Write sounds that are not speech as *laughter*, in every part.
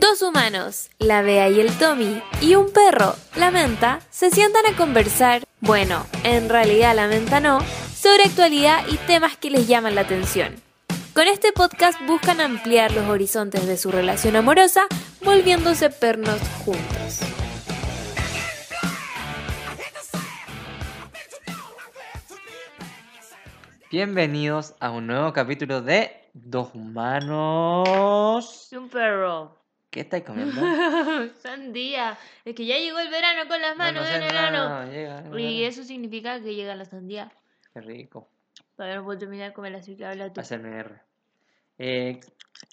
Dos humanos, la Bea y el Tommy, y un perro, la Menta, se sientan a conversar, bueno, en realidad la Menta no, sobre actualidad y temas que les llaman la atención. Con este podcast buscan ampliar los horizontes de su relación amorosa, volviéndose pernos juntos. Bienvenidos a un nuevo capítulo de Dos Humanos. Y un perro. ¿Qué estáis comiendo? *laughs* sandía. Es que ya llegó el verano con las manos No, no en sé, el no, llega, Y eso significa que llega la sandía. Qué rico. Todavía no puedo terminar de comer así que habla tú. Hacerme R. Eh,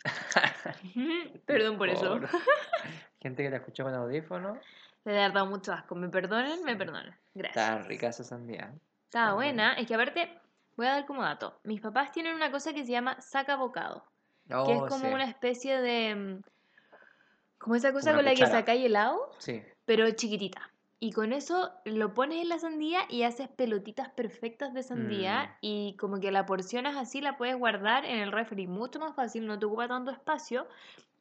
*laughs* Perdón por eso. por- *laughs* Gente que la escuchó con audífono. Le ha dado mucho asco. ¿Me perdonen? Me perdonen. Gracias. Está rica esa sandía. Está buena. Es que aparte, voy a dar como dato. Mis papás tienen una cosa que se llama saca bocado. que es Oh, como sí. una especie de... Como esa cosa con la que sacáis helado, Sí. pero chiquitita. Y con eso lo pones en la sandía y haces pelotitas perfectas de sandía Mm. y como que la porcionas así, la puedes guardar en el refri. Mucho más fácil, no te ocupa tanto espacio.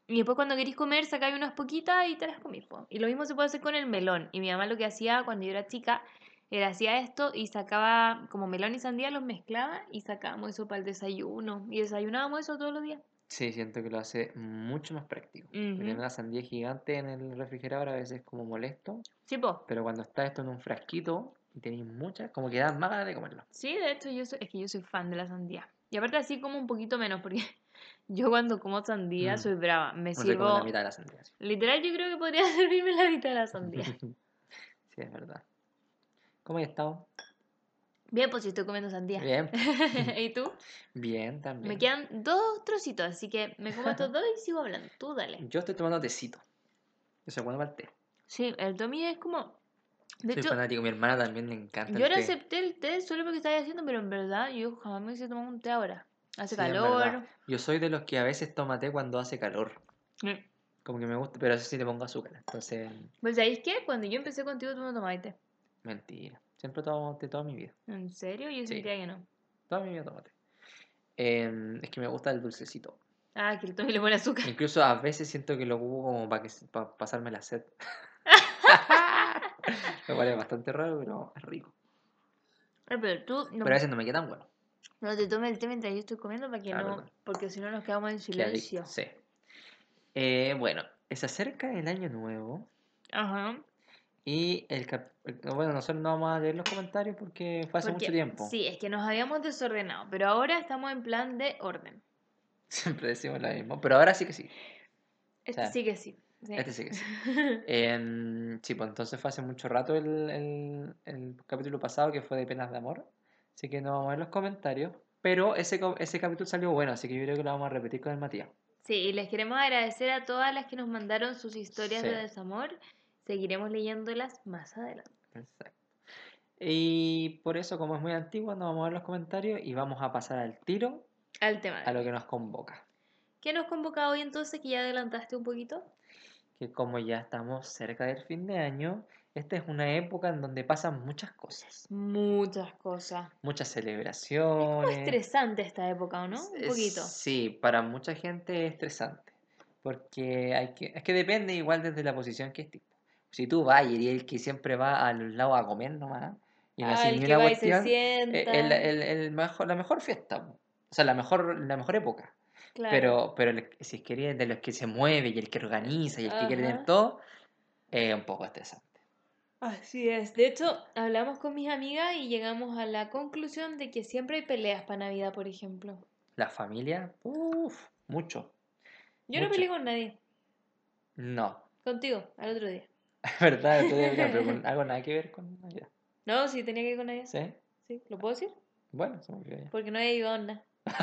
Y después cuando queréis comer, sacáis unas poquitas y te las comís. po. Y lo mismo se puede hacer con el melón. Y mi mamá lo que hacía cuando yo era chica, era hacía esto y sacaba como melón y sandía, los mezclaba y sacábamos eso para el desayuno. Y desayunábamos eso todos los días. Sí, siento que lo hace mucho más práctico. Tener Ujú. una sandía gigante en el refrigerador a veces es como molesto. Sí, po. Pero cuando está esto en un frasquito y tenéis muchas, como que dan más ganas de comerlo. Sí, de hecho, yo soy, es que yo soy fan de la sandía. Y aparte así como un poquito menos, porque *laughs* yo cuando como sandía Mm. soy brava. Me No sirvo... la mitad de la sandía. sí. Literal, yo creo que podría *laughs* servirme la mitad de la sandía. *laughs* Sí, es verdad. ¿Cómo has estado? Bien, pues si estoy comiendo sandía. Bien. *laughs* ¿Y tú? Bien, también. Me quedan dos trocitos, así que me como estos dos y sigo hablando. Tú dale. Yo estoy tomando tecito. Es bueno para el té. Sí, el Tommy es como... De Soy hecho, fanático, mi hermana también le encanta yo el ahora té. acepté el té solo porque estaba haciendo, pero en verdad yo jamás me hice tomar un té ahora. Hace Sí, calor. Yo soy de los que a veces toma té cuando hace calor. Mm. Como que me gusta, pero eso sí le pongo azúcar. Entonces, Pues ¿sabéis qué? Cuando yo empecé contigo tú no tomabas té. mentira. Siempre tomo toda mi vida. ¿En serio? Yo Sí. sentía que no. Toda mi vida tomo té. Em, es que me gusta el dulcecito. Ah, que le pone azúcar. Incluso a veces siento que lo ocupo como para que, para pasarme la sed. *laughs* *laughs* me parece bastante raro, pero es rico. Ay, pero tú no, Pero a veces no me queda tan bueno. no te tomes el té mientras yo estoy comiendo para que Ah, no, porque si no nos quedamos en silencio. Sí. Eh, bueno, se acerca el año nuevo. Ajá. Y el cap- bueno, nosotros no vamos a leer los comentarios porque fue hace Porque- mucho tiempo. Sí, es que nos habíamos desordenado, pero ahora estamos en plan de orden. *laughs* Siempre decimos lo mismo. Pero ahora sí que sí. Este sea, sí que sí. sí. Este sí que sí. *laughs* Em, sí, pues entonces fue hace mucho rato el, el- el capítulo pasado que fue de penas de amor. Así que no vamos a ver los comentarios. Pero ese, ese capítulo salió bueno, así que yo creo que lo vamos a repetir con el Matías. Sí, y les queremos agradecer a todas las que nos mandaron sus historias Sí. de desamor. Seguiremos leyéndolas más adelante. Exacto. Y por eso, como es muy antiguo, no vamos a ver los comentarios y vamos a pasar al tiro Al tema. a lo que nos convoca. ¿Qué nos convoca hoy entonces que ya adelantaste un poquito? Que como ya estamos cerca del fin de año, esta es una época en donde pasan muchas cosas. Muchas cosas. Muchas Como celebraciones. estresante esta época, ¿o no? Un Es- poquito. Sí, para mucha gente es estresante. Porque hay que, es que depende igual desde la posición que estés. Si tú vas y el que siempre va a los lados a comer nomás y no Ah, el que va y se cuestión, sienta. eh, el- el- el mejor, la mejor fiesta. O sea, la mejor, la mejor época. Claro. Pero, pero el- si es que eres de los que se mueve y el que organiza y el que quiere tener todo, es un poco estresante. Así es. De hecho, hablamos con mis amigas y llegamos a la conclusión de que siempre hay peleas para Navidad, por ejemplo. La familia, uff, mucho. Yo no Mucho. peleé con nadie. No, Contigo, al otro día. *laughs* verdad, debe- no, *laughs* nada que ver con Navidad. No, sí, tenía que ir con nadie. ¿Sí? Sí, ¿lo puedo decir? Bueno, se me olvidó ya. Porque no había ido onda. *laughs*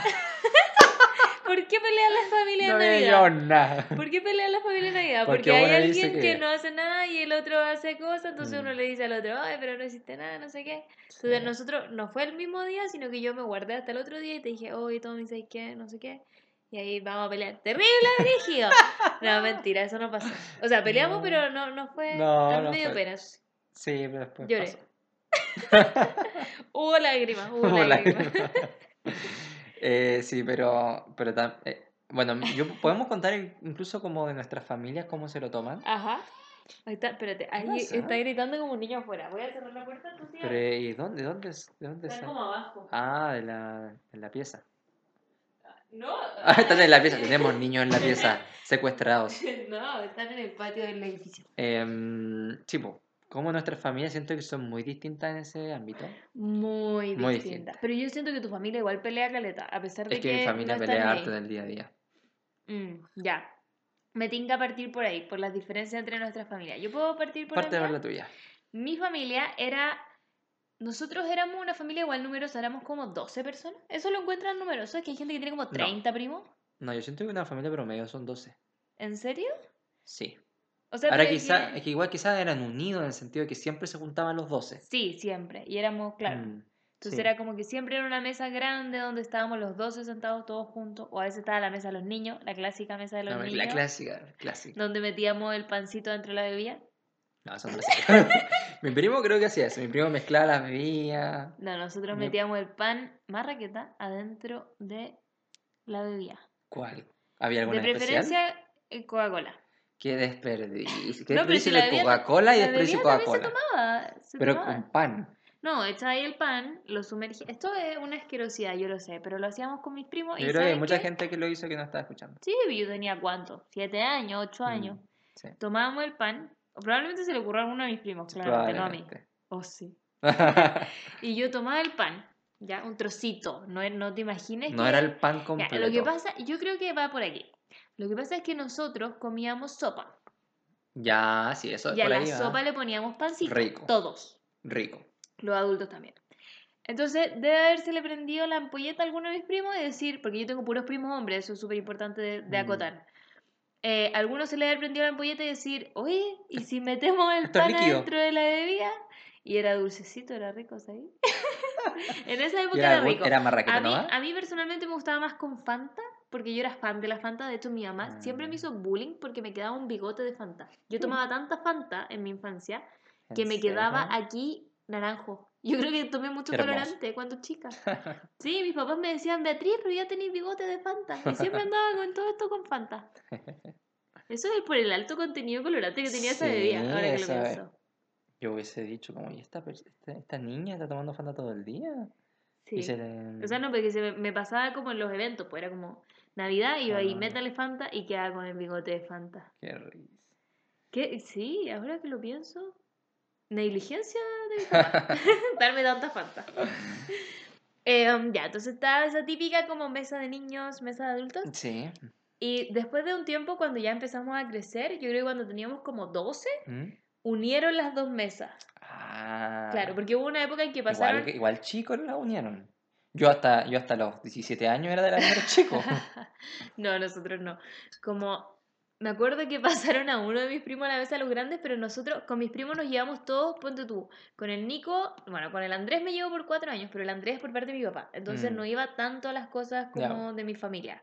¿Por qué pelean las familias No en Navidad? nada. ¿Por qué pelean las familias en Navidad? Porque Porque, hay alguien que... que- no hace nada y el otro hace cosas, entonces Mm. uno le dice al otro, ay, pero no hiciste nada, no sé qué. Entonces Sí. nosotros, no fue el mismo día, sino que yo me guardé hasta el otro día y te dije, oye, Tommy, ¿sabes qué? No sé qué. Y ahí vamos a pelear. ¡Terrible, *laughs* rígido! no, mentira, eso no pasó. O sea, peleamos, No. pero no, no fue... No, mí no me dio fue. pena. eso sí. Pero después Lloré. pasó. *laughs* Hubo lágrimas, hubo Hubo lágrimas. lágrimas. *laughs* Eh, sí, pero, pero tam- eh, Bueno, yo podemos contar incluso como de nuestras familias cómo se lo toman. Ajá. Ahí está, espérate. Ahí pasa? está gritando como un niño afuera. Voy a cerrar la puerta, tú sí. Pero ¿y dónde, dónde, dónde Están está? como abajo. Ah, de la, de la pieza. No. Ah, están en la pieza. Tenemos niños en la pieza *laughs* secuestrados. No, están en el patio del edificio. Eh, sí, po, como nuestras familias siento que son muy distintas en ese ámbito. Muy, Muy distinta. distinta. Pero yo siento que tu familia igual pelea caleta, a pesar de Es que mi familia no pelea harto en el día a día. Mm, ya. Me tinca partir por ahí, por las diferencias entre nuestras familias. Yo puedo partir por Parte la de mía? la tuya. Mi familia era. Nosotros éramos una familia igual numerosa, éramos como 12 personas. ¿Eso lo encuentran numeroso? ¿Es que hay gente que tiene como 30 primos? No, yo siento que una familia promedio son 12. ¿En serio? Sí. O sea, Ahora quizá, que- es que igual quizás eran unidos en el sentido de que siempre se juntaban los 12. Sí, siempre. Y éramos, claro. Mm, Entonces sí. era como que siempre era una mesa grande donde estábamos los 12 sentados todos juntos. O a veces estaba la mesa de los niños, la clásica mesa de los La, la niños. clásica, clásica. Donde metíamos el pancito dentro de la bebida. No, eso no lo. Mi primo creo que hacía eso. Mi primo mezclaba las bebidas. No, nosotros Mi- metíamos el pan marraqueta adentro de la bebida. ¿Cuál? ¿Había De alguna especial? preferencia eh, Coca-Cola. Qué desperdicio. Qué No, pero si desperdicio la de bebida- Coca-Cola y la desperdicio bebida también Coca-Cola. Se tomaba, se Pero tomaba. con pan. No, echaba ahí el pan, lo sumergía. Esto es una asquerosidad, yo lo sé, pero lo hacíamos con mis primos. Yo y creo que hay ¿saben mucha qué? gente que lo hizo que no estaba escuchando. Sí, yo tenía cuánto, siete años, ocho Mm, años. sí. Tomábamos el pan, probablemente se le ocurrió a alguno de mis primos, claramente, no a mí. Oh, sí. *laughs* Y yo tomaba el pan, ya, un trocito, no, no te imagines no que- era el pan Ya, completo. lo que pasa, yo creo que va por aquí. Lo que pasa es que nosotros comíamos sopa. Ya, sí, eso Y a por la ahí va. sopa le poníamos pancito. Rico. Todos. Rico. Los adultos también. Entonces, debe haberse le prendido la ampolleta a alguno de mis primos y decir, porque yo tengo puros primos hombres, eso es súper importante de, de Mm. acotar. Eh, a alguno se le debe haber prendido la ampolleta y decir, oye, ¿y si metemos el Esto pan adentro de la bebida? Y era dulcecito, era rico, ¿sabes? *laughs* en esa época era, era, rico. era A marraqueta, mí, a mí personalmente me gustaba más con Fanta, porque yo era fan de la Fanta. De hecho, mi mamá siempre me Ah. hizo bullying porque me quedaba un bigote de Fanta. Yo tomaba tanta Fanta en mi infancia ¿En que me quedaba aquí naranjo. Yo creo que tomé mucho hermoso. colorante cuando chica. *laughs* Sí, mis papás me decían, Beatriz, pero ya tenéis bigote de Fanta. Y siempre andaba con todo esto con Fanta. Eso es por el alto contenido colorante que tenía esa Sí, bebida, ahora que lo eso es. pienso. Yo hubiese dicho como, ¿y esta, esta, esta niña está tomando Fanta todo el día? Sí. Y se le- O sea, no, porque se me, me pasaba como en los eventos, pues era como Navidad, iba ahí, Ah. métale Fanta y quedaba con el bigote de Fanta. Qué risa. ¿Qué? Sí, ahora que lo pienso. Negligencia de mi papá. *laughs* *laughs* Darme tanta Fanta. *laughs* Eh, um, ya, entonces estaba esa típica como mesa de niños, mesa de adultos. Sí. Y después de un tiempo, cuando ya empezamos a crecer, yo creo que cuando teníamos como 12, ¿Mm? unieron las dos mesas. Ah. Claro, porque hubo una época en que pasaron. Igual, igual chicos la unieron. Yo hasta, yo hasta los 17 años era de la número chico. no, nosotros no. Como me acuerdo que *laughs* pasaron a uno de mis primos a la mesa de los grandes, pero nosotros con mis primos nos llevamos todos, ponte tú, con el Nico, bueno, con el Andrés me llevo por cuatro años, pero el Andrés por parte de mi papá, entonces Mm. no iba tanto a las cosas como de mi familia.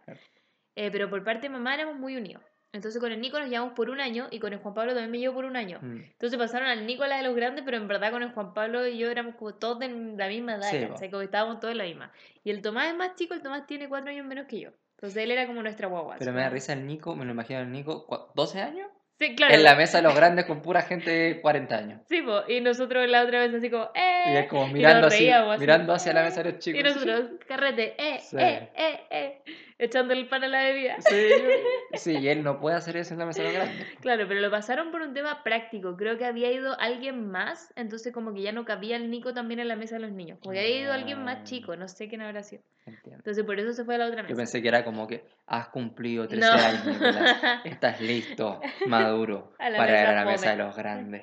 Eh, pero por parte de mamá éramos muy unidos. Entonces con el Nico nos llevamos por un año y con el Juan Pablo también me llevo por un año. Mm. Entonces pasaron al Nico a la de los grandes, pero en verdad con el Juan Pablo y yo éramos como todos de la misma edad, Sí, ¿cachai? Como que estábamos todos en la misma. Y el Tomás es más chico, el Tomás tiene cuatro años menos que yo. Entonces él era como nuestra guagua. Pero me da risa el Nico, me lo imagino el Nico, ¿cu- ¿12 años? Sí, claro. En la mesa de los grandes con pura gente de 40 años. Sí, po, y nosotros la otra vez así como, ¡eh! Y es como mirando, así, mirando hacia la mesa de los chicos. Y nosotros, carrete, ¡eh! Sí. ¡eh! ¡eh! ¡eh! Echando el pan a la bebida. Sí, *laughs* sí, y él no puede hacer eso en la mesa de los grandes. Claro, pero lo pasaron por un tema práctico. Creo que había ido alguien más, entonces como que ya no cabía el Nico también en la mesa de los niños. Como que había ido alguien más Ah. chico, no sé quién habrá sido. Entiendo. Entonces por eso se fue a la otra Yo mesa. pensé que era como que has cumplido 13 No. años, Nicolás. *laughs* Estás listo, maduro, *laughs* para ir a la mesa de los grandes.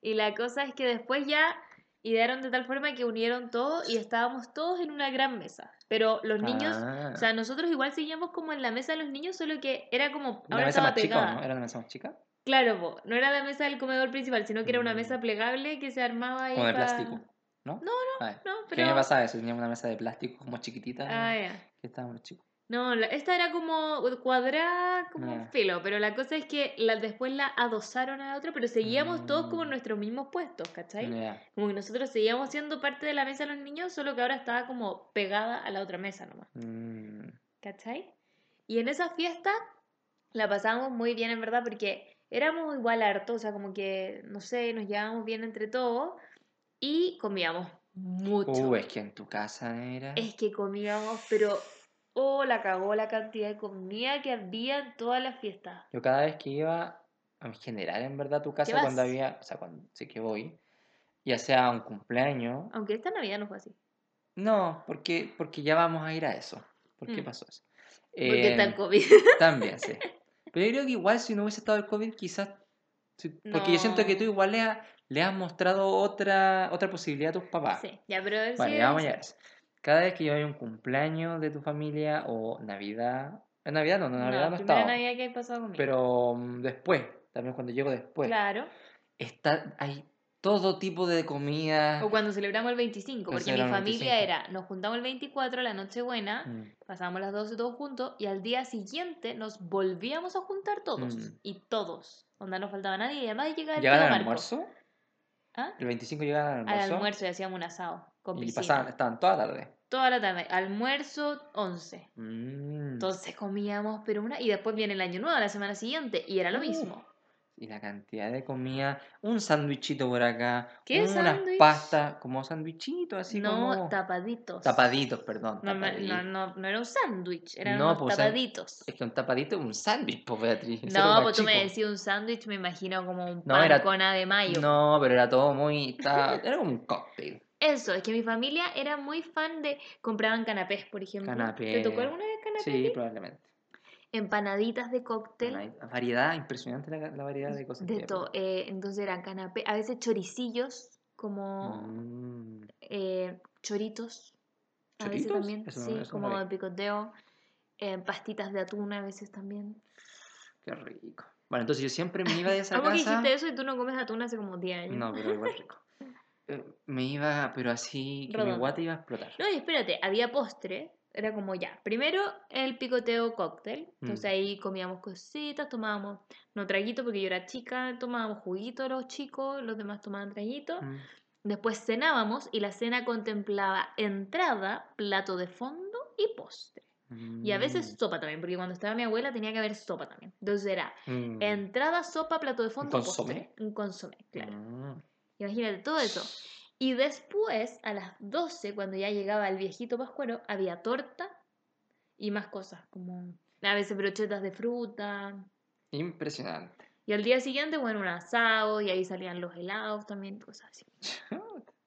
Y la cosa es que después ya idearon de tal forma que unieron todo y estábamos todos en una gran mesa. Pero los niños, Ah, o sea, nosotros igual seguíamos como en la mesa de los niños, solo que era como, la ahora mesa estaba más chica, pegada. ¿no? ¿Era la mesa más chica? Claro, po, no era la mesa del comedor principal, sino que era una Mm. mesa plegable que se armaba ahí Como de plástico, ¿no? No, no. No, ¿Qué pero... me pasaba eso? Teníamos una mesa de plástico como chiquitita. Ah, ya. Que estábamos chicos. No, esta era como cuadrada, como un Ah. filo, pero la cosa es que la, después la adosaron a la otra, pero seguíamos todos como en Mm. nuestros mismos puestos, ¿cachai? Como que nosotros seguíamos siendo parte de la mesa de los niños, solo que ahora estaba como pegada a la otra mesa nomás, Mm, ¿cachai? Y en esa fiesta la pasábamos muy bien, en verdad, porque éramos igual hartos, o sea, como que, no sé, nos llevábamos bien entre todos y comíamos mucho. Uh, es que en tu casa era. Es que comíamos, pero, oh, la cagó la cantidad de comida que había en todas las fiestas. Yo cada vez que iba, en general, en verdad, a tu casa, cuando había, o sea, cuando sí que voy, ya sea un cumpleaños, Aunque esta Navidad no fue así. no, porque, porque ya vamos a ir a eso. ¿Por qué Mm. pasó eso? Porque está el Em, COVID. *laughs* También, sí. Pero yo creo que igual si no hubiese estado el COVID, quizás... Porque yo siento que tú igual le, ha- le has mostrado otra, otra posibilidad a tus papás. Sí, ya, pero Bueno, sí ya vamos a es- llegar a eso. Cada vez que yo hay un cumpleaños de tu familia o Navidad... En Navidad no, no, No, Navidad no, primera estaba. Navidad que hay pasado conmigo. Pero mm, después, también cuando llego después, Claro. está, hay todo tipo de comida. O cuando celebramos el 25, Cuando porque mi familia 25. era, nos juntamos el 24, la Nochebuena, Mm, pasábamos las 12 todos juntos, y al día siguiente nos volvíamos a juntar todos. Mm. Y todos. Onda, no faltaba nadie, y además llegaba el ¿Llegaban al almuerzo? ¿Ah? ¿El 25 llegaban al Al almuerzo? almuerzo y hacíamos un asado con Y piscina. pasaban, estaban toda la tarde. Toda la tarde. Almuerzo 11. Mm. Entonces comíamos, pero una. Y después viene el año nuevo, la semana siguiente, y era lo Uh, mismo. Y la cantidad de comida, un sándwichito por acá, ¿Qué unas pastas, como sándwichitos, así no como... tapaditos. Tapaditos, perdón. No, tapaditos. no, no, no era un sándwich, eran No, unos pues, tapaditos. Es que un tapadito es un sándwich, pues Beatriz. No, pues tú me decías un sándwich, me imagino como un No, pan era- con de mayo. No, pero era todo muy... estaba- Era como un cóctel. Eso, es que mi familia era muy fan de. Compraban canapés, por ejemplo. ¿Te tocó Canapé. alguna vez canapé? Sí, probablemente. Empanaditas de cóctel. Variedad, impresionante la, la variedad de cosas. que De todo. eh, entonces eran canapés, a veces choricillos, como Mm, eh, choritos. A veces también, Eso sí, eso como de picoteo. eh, pastitas de atún a veces también. Qué rico. Bueno, entonces yo siempre me iba de esa *laughs* ¿Cómo que casa. dijiste eso y tú no comes atún hace como 10 años? No, pero igual rico. *laughs* Eh, Me iba, pero así que mi guata iba a explotar. No, y espérate, había postre. Era como ya. Primero el picoteo cóctel. Entonces Mm. ahí comíamos cositas, tomábamos, no traguito porque yo era chica, tomábamos juguito los chicos, los demás tomaban traguito. Mm. Después cenábamos y la cena contemplaba entrada, plato de fondo y postre. Y a veces sopa también, porque cuando estaba mi abuela tenía que haber sopa también. Entonces era Mm. entrada, sopa, plato de fondo, postre. Un consomé, claro. Imagínate todo eso. Y después, a las 12, cuando ya llegaba el viejito pascuero, había torta y más cosas, como a veces brochetas de fruta. Impresionante. Y al día siguiente, bueno, un asado, y ahí salían los helados también, cosas así.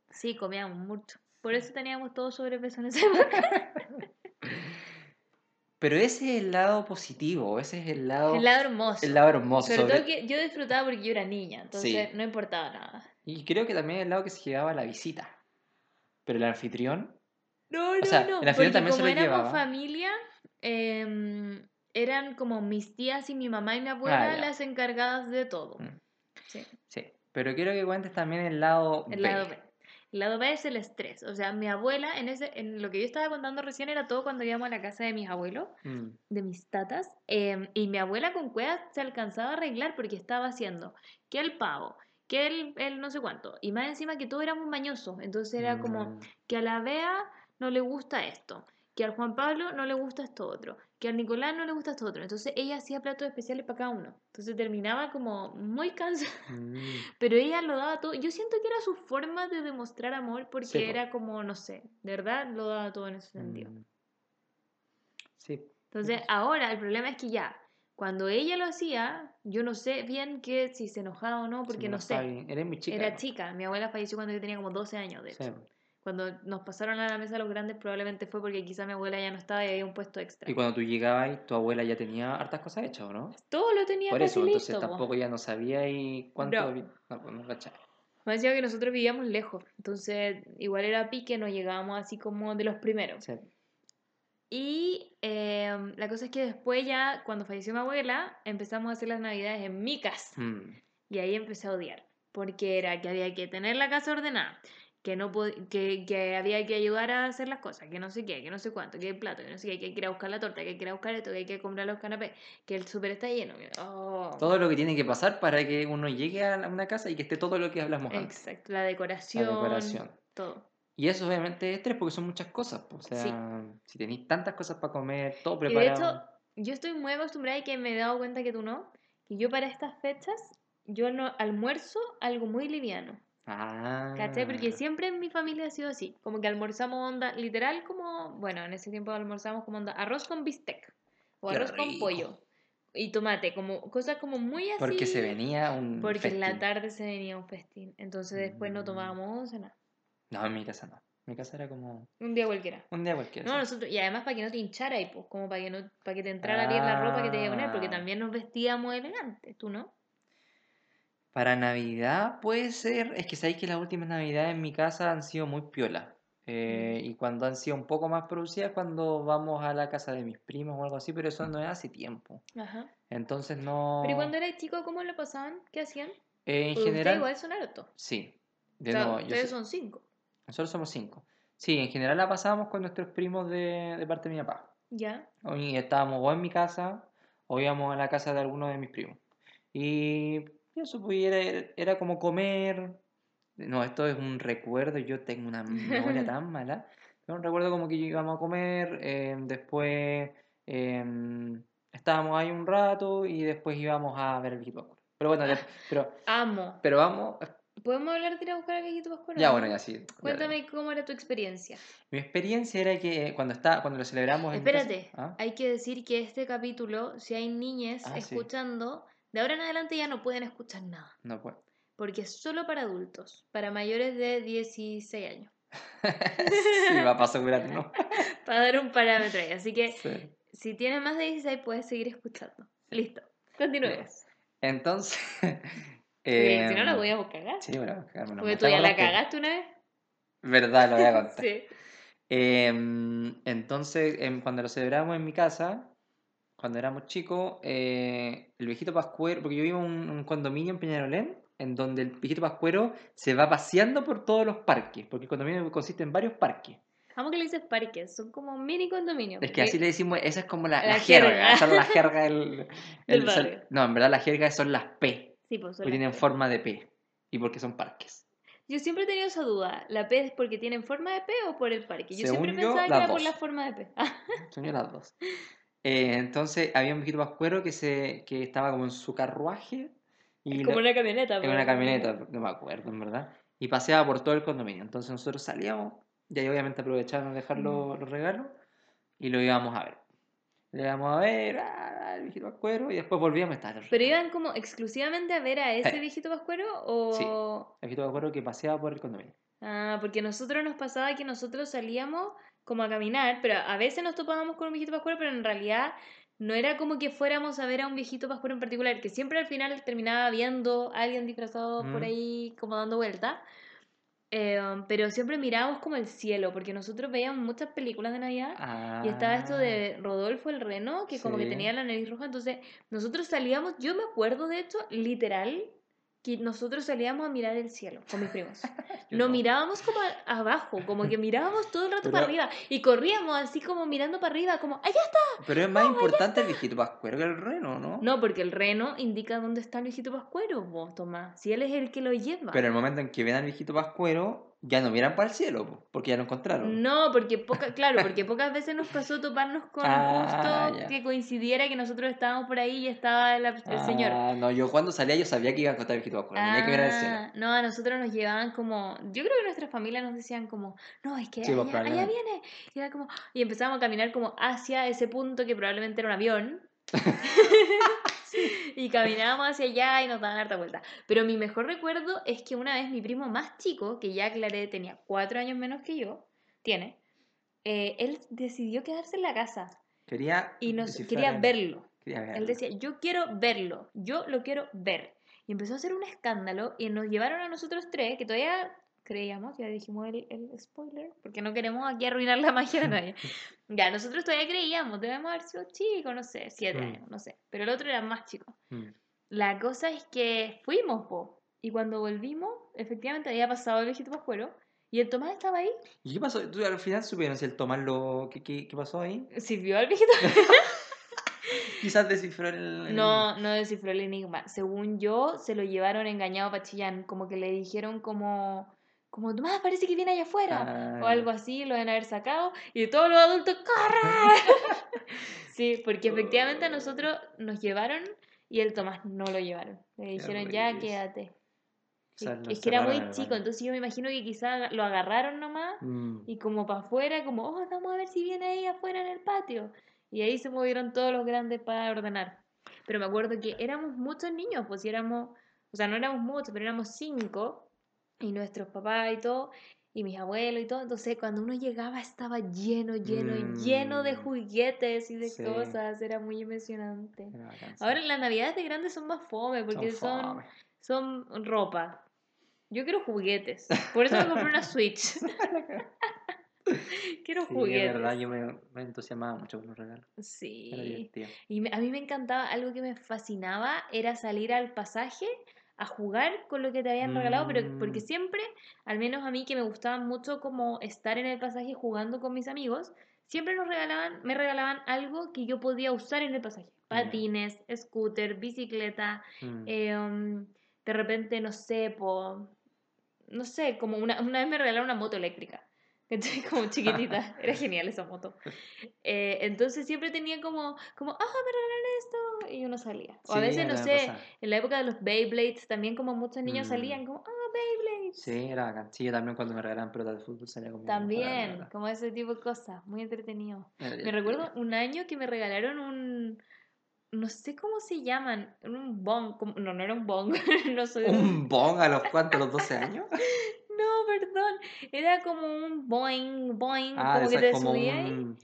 Sí, comíamos mucho. Por eso teníamos todo sobrepeso en esa época. *laughs* Pero ese es el lado positivo, ese es el lado, El lado hermoso. el lado hermoso. Sobre sobre- todo que yo disfrutaba porque yo era niña, entonces no importaba nada. Y creo que también el lado que se llevaba la visita. Pero el anfitrión, No, no, sea, no. el anfitrión también se como lo éramos llevaba. familia, em, eran como mis tías y mi mamá y mi abuela Ah, las encargadas de todo. Mm. Sí, sí. Pero quiero que cuentes también el lado el B. lado B. El lado B es el estrés. O sea, mi abuela, en ese, en lo que yo estaba contando recién, era todo cuando íbamos a la casa de mis abuelos, Mm. de mis tatas. em, y mi abuela con cuevas se alcanzaba a arreglar porque estaba haciendo que el pavo, que el, el no sé cuánto. Y más encima que todo era muy mañoso. Entonces era como, Mm. que a la Bea no le gusta esto, que al Juan Pablo no le gusta esto otro, que al Nicolás no le gusta esto otro. Entonces ella hacía platos especiales para cada uno. Entonces terminaba como muy cansada, Mm. *laughs* pero ella lo daba todo. Yo siento que era su forma de demostrar amor porque Sí, era como, no sé, de verdad lo daba todo en ese sentido. Mm. Sí. Entonces ahora el problema es que ya, cuando ella lo hacía, yo no sé bien que si se enojaba o no, sí, porque no sé. Eres muy chica. Era ¿no? chica, mi abuela falleció cuando yo tenía como 12 años, de Sí. hecho. Cuando nos pasaron a la mesa los grandes probablemente fue porque quizá mi abuela ya no estaba y había un puesto extra. Y cuando tú llegabas, tu abuela ya tenía hartas cosas hechas, ¿o no? Todo lo tenía Por casi eso, entonces listo, po. tampoco ya no sabía y cuánto... No. No, pues no cachaba. Me decía que nosotros vivíamos lejos, entonces igual era pique, no llegábamos así como de los primeros. Sí. Y em, la cosa es que después ya, cuando falleció mi abuela, empezamos a hacer las navidades en mi casa. Mm. Y ahí empecé a odiar, porque era que había que tener la casa ordenada, que, no que, que había que ayudar a hacer las cosas, que no sé qué, que no sé cuánto, que el plato, que no sé qué, que hay que ir a buscar la torta, que hay que ir a buscar esto, que hay que comprar los canapés, que el súper está lleno. que- oh. Todo lo que tiene que pasar para que uno llegue a una casa y que esté todo lo que hablamos antes. Exacto, la decoración, La decoración. todo. Y eso obviamente es estrés porque son muchas cosas. O sea, Sí. si tenéis tantas cosas para comer, todo Y de preparado. hecho, yo estoy muy acostumbrada y que me he dado cuenta que tú no, que yo para estas fechas, yo no almuerzo algo muy liviano. Ah. ¿Cachai? Porque siempre en mi familia ha sido así. Como que almorzamos onda, literal como, bueno, en ese tiempo almorzamos como onda arroz con bistec. O Qué arroz con pollo. Y tomate, como cosas como muy así. Porque se venía un Porque en la tarde se venía un festín. Entonces después no Mm. tomábamos nada. No, en mi casa no. Mi casa era como Un día cualquiera. un día cualquiera. No, sí. nosotros, y además para que no te hinchara y pues, como para que no, para que te entrara bien la ropa que te iba a poner, porque Ah. también nos vestíamos elegantes, ¿tú no? Para Navidad puede ser, es que sabéis que las últimas Navidades en mi casa han sido muy piola. Eh, Mm. y cuando han sido un poco más producidas, cuando vamos a la casa de mis primos o algo así, pero eso no es hace tiempo. Ajá. Entonces no. Pero ¿y cuando eras chico, ¿cómo lo pasaban? ¿Qué hacían? Eh, en general, igual son harto. sí. O De sea, nuevo, ustedes son cinco. Nosotros somos cinco. Sí, en general la pasábamos con nuestros primos de, de parte de mi papá. ¿Ya? Hoy estábamos o en mi casa o íbamos a la casa de alguno de mis primos. Y eso pues, era, era como comer. No, esto es un recuerdo, yo tengo una memoria *laughs* tan mala. Recuerdo como que íbamos a comer, eh, después em, estábamos ahí un rato y después íbamos a ver el. Pero bueno, *laughs* pero, Amo. pero vamos. ¿Podemos hablar de ir a buscar al viejito Pascuero? Ya no? bueno, ya sí. ya. Cuéntame cómo era tu experiencia. Mi experiencia era que cuando, está, cuando lo celebramos en Espérate, ¿Ah? hay que decir que este capítulo, si hay niñas Ah, sí. escuchando, de ahora en adelante ya no pueden escuchar nada. No puedo. Porque es solo para adultos, para mayores de 16 años. *laughs* sí, va para asegurar, ¿no? *laughs* Para dar un parámetro ahí. Así que Sí. si tienes más de 16 puedes seguir escuchando. Listo. Continuemos. Entonces. *laughs* Si no la em, podíamos cagar. Sí, cagar, menos Porque tú ¿Te ya la cagaste una vez. Verdad, lo voy a contar. *laughs* Sí. Em, entonces, em, cuando lo celebramos en mi casa, cuando éramos chicos, eh, el viejito Pascuero, porque yo vivo en un, un condominio en Peñarolén, en donde el viejito Pascuero se va paseando por todos los parques, porque el condominio consiste en varios parques. Vamos que le dices parques, son como mini condominios. Es que así le decimos, esa es como la, La la jerga, jerga. esa es la jerga del, *laughs* Del el- son-. No, en verdad la jerga son las P, Sí, pues porque tienen P. forma de P, y porque son parques. Yo siempre he tenido esa duda. ¿La P es porque tienen forma de P o por el parque? Yo siempre yo, pensaba que era por la forma de P. *laughs* Son las dos. Eh, entonces había un viejito pascuero que, se, que estaba como en su carruaje. Y como lo- una camioneta. en una camioneta, no me acuerdo en verdad. Y paseaba por todo el condominio. Entonces nosotros salíamos, y ahí obviamente aprovechábamos de dejar los, los regalos, y lo íbamos a ver. Lo íbamos a ver, ah, el viejito pascuero, y después volvíamos a estar. ¿Pero iban como exclusivamente a ver a ese Sí. viejito pascuero o...? El viejito pascuero que paseaba por el condominio. Ah, porque a nosotros nos pasaba que nosotros salíamos como a caminar, pero a veces nos topábamos con un viejito pascuero, pero en realidad no era como que fuéramos a ver a un viejito pascuero en particular, que siempre al final terminaba viendo a alguien disfrazado por Mm. ahí como dando vuelta. Eh, pero siempre mirábamos como el cielo, porque nosotros veíamos muchas películas de Navidad Ah, y estaba esto de Rodolfo el Reno, que como que tenía la nariz roja, entonces nosotros salíamos, yo me acuerdo de hecho, literal, que nosotros salíamos a mirar el cielo con mis primos. *laughs* No no. mirábamos como abajo, como que mirábamos todo el rato Pero- para arriba y corríamos así como mirando para arriba, como allá está. Pero es más importante el viejito pascuero que el reno, ¿no? No, porque el reno indica dónde está el viejito pascuero, vos, Tomás. Si él es el que lo lleva. Pero el momento en que ven al viejito pascuero, ya no miran para el cielo, po, porque ya lo encontraron. No, porque poca, claro, porque pocas veces nos pasó toparnos con Ah, justo ya. que coincidiera que nosotros estábamos por ahí y estaba la- el señor. Ah, no, yo cuando salía yo sabía que iba a encontrar el tenía que mirar al cielo. Ah, No, a nosotros nos llevaban como. Yo creo que nuestra familia nos decían como, no, es que Sí, pues, allá, viene. Y era como. Y empezábamos a caminar como hacia ese punto que probablemente era un avión. *laughs* *laughs* y caminábamos hacia allá y nos daban harta vuelta. Pero mi mejor recuerdo es que una vez mi primo más chico, que ya aclaré tenía cuatro años menos que yo, tiene, eh, él decidió quedarse en la casa Quería y nos quería verlo. quería Él verlo. decía, yo quiero verlo, yo lo quiero ver. Y empezó a hacer un escándalo y nos llevaron a nosotros tres, que todavía creíamos, ya dijimos el, el spoiler, porque no queremos aquí arruinar la magia de nadie. *laughs* ya, nosotros todavía creíamos, debemos haber sido chicos, no sé, siete Mm. años, no sé. Pero el otro era más chico. Mm. La cosa es que fuimos, po. Y cuando volvimos, efectivamente había pasado el viejito pascuero y el Tomás estaba ahí. ¿Y qué pasó? ¿Tú al final supieron si el Tomás lo... ¿Qué, qué, qué pasó ahí? ¿Sirvió al viejito? *laughs* *laughs* Quizás descifró el... el- No, no descifró el enigma. Según yo, se lo llevaron engañado a Pachillán. Como que le dijeron como, como, Tomás, parece que viene allá afuera. Ah, O algo así, lo deben haber sacado. Y todos los adultos, ¡corre! *laughs* Sí, porque efectivamente a nosotros nos llevaron y el Tomás no lo llevaron. Le dijeron, ya, quédate. O sea, Es- que era muy chico, entonces yo me imagino que quizás lo agarraron nomás Mm. y como para afuera, como, oh, vamos a ver si viene ahí afuera en el patio. Y ahí se movieron todos los grandes para ordenar. Pero me acuerdo que éramos muchos niños, pues si éramos, o sea, no éramos muchos, pero éramos cinco, y nuestros papás y todo, y mis abuelos y todo. Entonces, cuando uno llegaba estaba lleno, lleno, lleno de Mm. juguetes y de Sí. cosas. Era muy emocionante. Era. Ahora las navidades de grandes son más fome porque son, fome. son ropa. Yo quiero juguetes. Por eso me compré una *laughs* Switch. *laughs* quiero Sí, juguetes. verdad, yo me, me entusiasmaba mucho con los regalos. Sí. Y me- a mí me encantaba, algo que me fascinaba era salir al pasaje a jugar con lo que te habían regalado, pero porque Mm. siempre, al menos a mí que me gustaba mucho como estar en el pasaje jugando con mis amigos, siempre nos regalaban, me regalaban algo que yo podía usar en el pasaje. Patines, scooter, bicicleta, Mm. eh, um, de repente, no sé, po, no sé, como una, una vez me regalaron una moto eléctrica. ¿Cachai? *laughs* Como chiquitita, era *laughs* genial esa moto. Eh, entonces siempre tenía como, como, ah, me regalaron esto, y uno salía. O a Sí, veces, no era sé, pasada. en la época de los Beyblades, también como muchos niños Mm. salían, como, ah, Beyblades. Sí, era bacán. Sí, yo también cuando me regalaban pelotas de fútbol salía conmigo. También, como ese tipo de cosas, muy entretenido. Me recuerdo un año que me regalaron un, no sé cómo se llaman, un bong, como- no, no era un bong, *laughs* no soy... ¿Un bong a los cuantos, a los 12 años? Perdón, era como un boing, boing, Ah, como que te como subías un...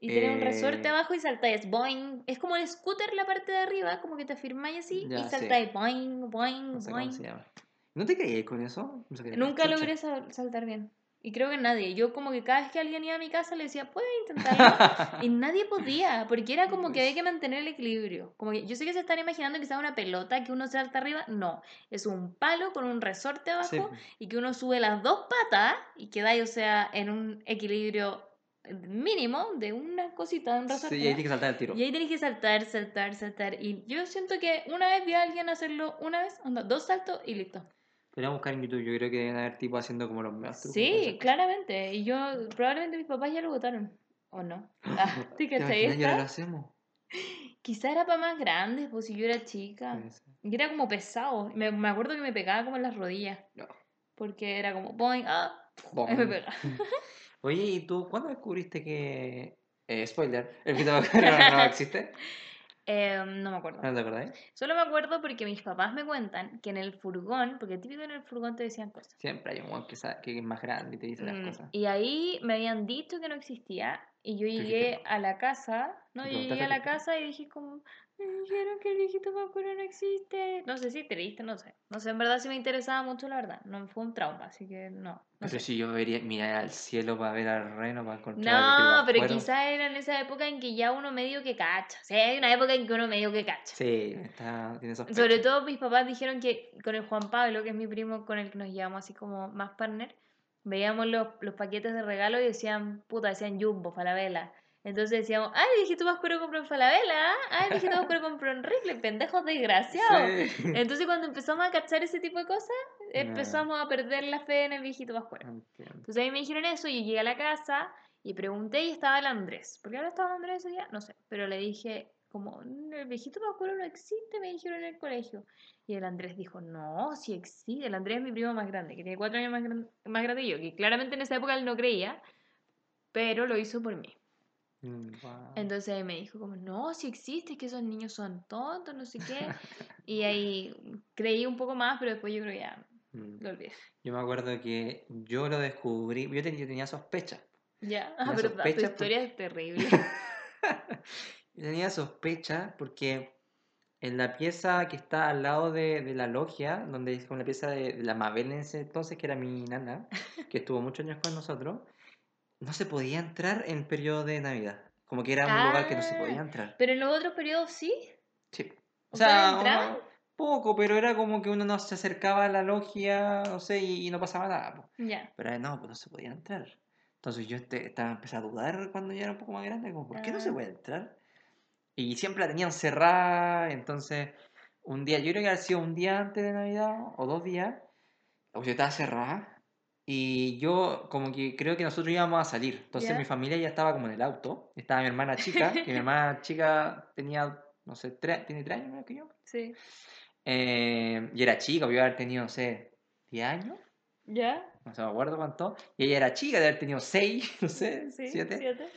y tenía un resorte eh, abajo y saltáis boing. Es como el scooter la parte de arriba, como que te firmáis así Ya, y sí. saltáis boing, boing, No sé boing. ¿No te caías con eso? No sé qué Nunca logré sal- saltar bien. Y creo que nadie. Yo como que cada vez que alguien iba a mi casa le decía, ¿puedes intentarlo? *laughs* y nadie podía, porque era como que había que mantener el equilibrio. Como que yo sé que se están imaginando que sea una pelota que uno salta arriba. No, es un palo con un resorte abajo Sí. y que uno sube las dos patas y quedáis, o sea, en un equilibrio mínimo de una cosita, de un resorte. Sí, y ahí tienes que saltar el tiro. Y ahí tenés que saltar, saltar, saltar. Y yo siento que una vez vi a alguien hacerlo una vez, onda, dos saltos y listo. Podríamos buscar en YouTube, yo creo que deben haber tipos haciendo como los trucos. Sí, claramente. Y yo, probablemente mis papás ya lo votaron. ¿O no? Ah, *laughs* ¿te ¿Te cachai imaginas? Y ahora lo hacemos. Quizá era para más grandes, pues si yo era chica. Y era como pesado. Me, me acuerdo que me pegaba como en las rodillas. No. Porque era como, boing, ah, ahí *laughs* me pega. *laughs* Oye, ¿y tú cuándo descubriste que... Eh, spoiler, el Vita no, no existe? Eh, no me acuerdo. ¿No te acordáis? Solo me acuerdo porque mis papás me cuentan que en el furgón, porque típico en el furgón te decían cosas. Siempre hay un weón que, que es más grande y te dice las Mm, cosas. Y ahí me habían dicho que no existía y yo llegué a la casa, no, ¿Le yo llegué a la casa y dije como, me dijeron que el viejito Pascuero no existe. No sé si creíste, no sé. No sé, en verdad si me interesaba mucho, la verdad. No fue un trauma, así que no. no Pero sé. si yo vería, mirar al cielo para ver al reno, para encontrar No, pero quizás era en esa época en que ya uno medio que cacha. O sea, hay una época en que uno medio que cacha. Sí, está, tiene sospecha. Sobre todo mis papás dijeron que con el Juan Pablo, que es mi primo con el que nos llevamos así como más partner, veíamos los, los paquetes de regalo y decían, puta, decían Jumbo, Falabella. Entonces decíamos, ay, el viejito Pascuero compró en Falabella, ¿ah? ay, el viejito Pascuero compró en Rifle, pendejos desgraciados. Sí. Entonces cuando empezamos a cachar ese tipo de cosas, empezamos a perder la fe en el viejito Pascuero. Entiendo. Entonces a mí me dijeron eso y yo llegué a la casa y pregunté y estaba el Andrés. ¿Por qué ahora estaba el Andrés ese día? No sé. Pero le dije, como, "Mm, el viejito Pascuero no existe, me dijeron en el colegio. Y el Andrés dijo, no, sí existe. El Andrés es mi primo más grande, que tiene cuatro años más, gran- más grande que yo, que claramente en esa época él no creía, pero lo hizo por mí. Mm. Entonces ahí me dijo como, no, sí existe, es que esos niños son tontos, no sé qué. *laughs* y ahí creí un poco más, pero después yo creo que ya Mm. lo olvidé. Yo me acuerdo que yo lo descubrí, yo, ten- yo tenía sospecha. Ya, ah, tu sospecha por- historia es terrible. *laughs* Yo tenía sospecha porque en la pieza que está al lado de, de la logia, donde es como la pieza de, de la Mabel en ese entonces, que era mi nana, que estuvo muchos años con nosotros, no se podía entrar en periodo de Navidad. Como que era un lugar que no se podía Ah, entrar. Pero en los otros periodos sí. Sí. O ¿Ustedes sea, entraban? poco, pero era como que uno no se acercaba a la logia, no sé, y, y no pasaba nada. Pero no, pues no se podía entrar. Entonces yo este, estaba empecé a dudar cuando ya era un poco más grande, como, ¿por qué no se Ah. puede entrar? Y siempre la tenían cerrada, entonces un día, yo creo que había sido un día antes de Navidad o dos días, la cuestión estaba cerrada Y yo como que creo que nosotros íbamos a salir. Entonces mi familia ya estaba como en el auto. Estaba mi hermana chica, que mi *laughs* hermana chica tenía, no sé, tres, tiene tres años menos que yo. Sí. Eh, y era chica, yo haber tenido, no sé, 10 años. ¿Ya? No sé, me acuerdo cuánto. Y ella era chica, de haber tenido 6, *laughs* no sé, Sí. 7. Siete.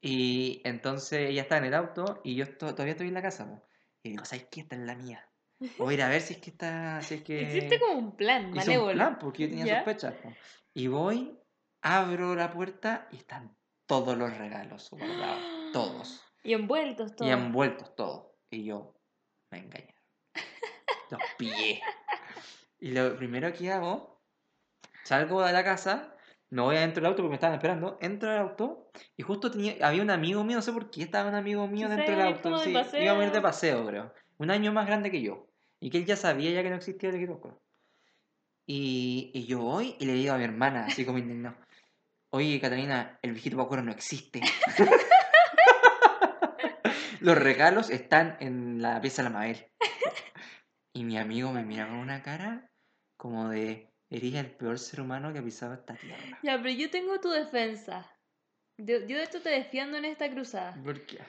Y entonces ella estaba en el auto y yo esto- todavía estoy en la casa. po. Y digo, ¿sabes qué? Esta es la mía. Voy a ir a ver si es que está, si es *laughs* que... Hiciste como un plan Hice un plan porque yo tenía ¿Ya? sospechas. Y voy, abro la puerta y están todos los regalos guardados. Todos. *gasps* Y envueltos todos. Y envueltos todos. Y yo, me engañaron. Los pillé. Y lo primero que hago, salgo de la casa, me voy adentro del auto porque me estaban esperando, entro al auto y justo tenía, había un amigo mío, no sé por qué estaba un amigo mío dentro del auto. de Sí, íbamos a ir de paseo, creo. Un año más grande que yo. Y que él ya sabía ya que no existía el equivoco. Y, y yo voy y le digo a mi hermana, así como indignado, oye Catalina, el viejito Pacuero no existe. *laughs* Los regalos están en la pieza de la Mabel. Y mi amigo me mira con una cara como de, eres el peor ser humano que ha pisado esta tierra. Ya, pero yo tengo tu defensa. Yo, yo de esto te defiendo en esta cruzada. Porque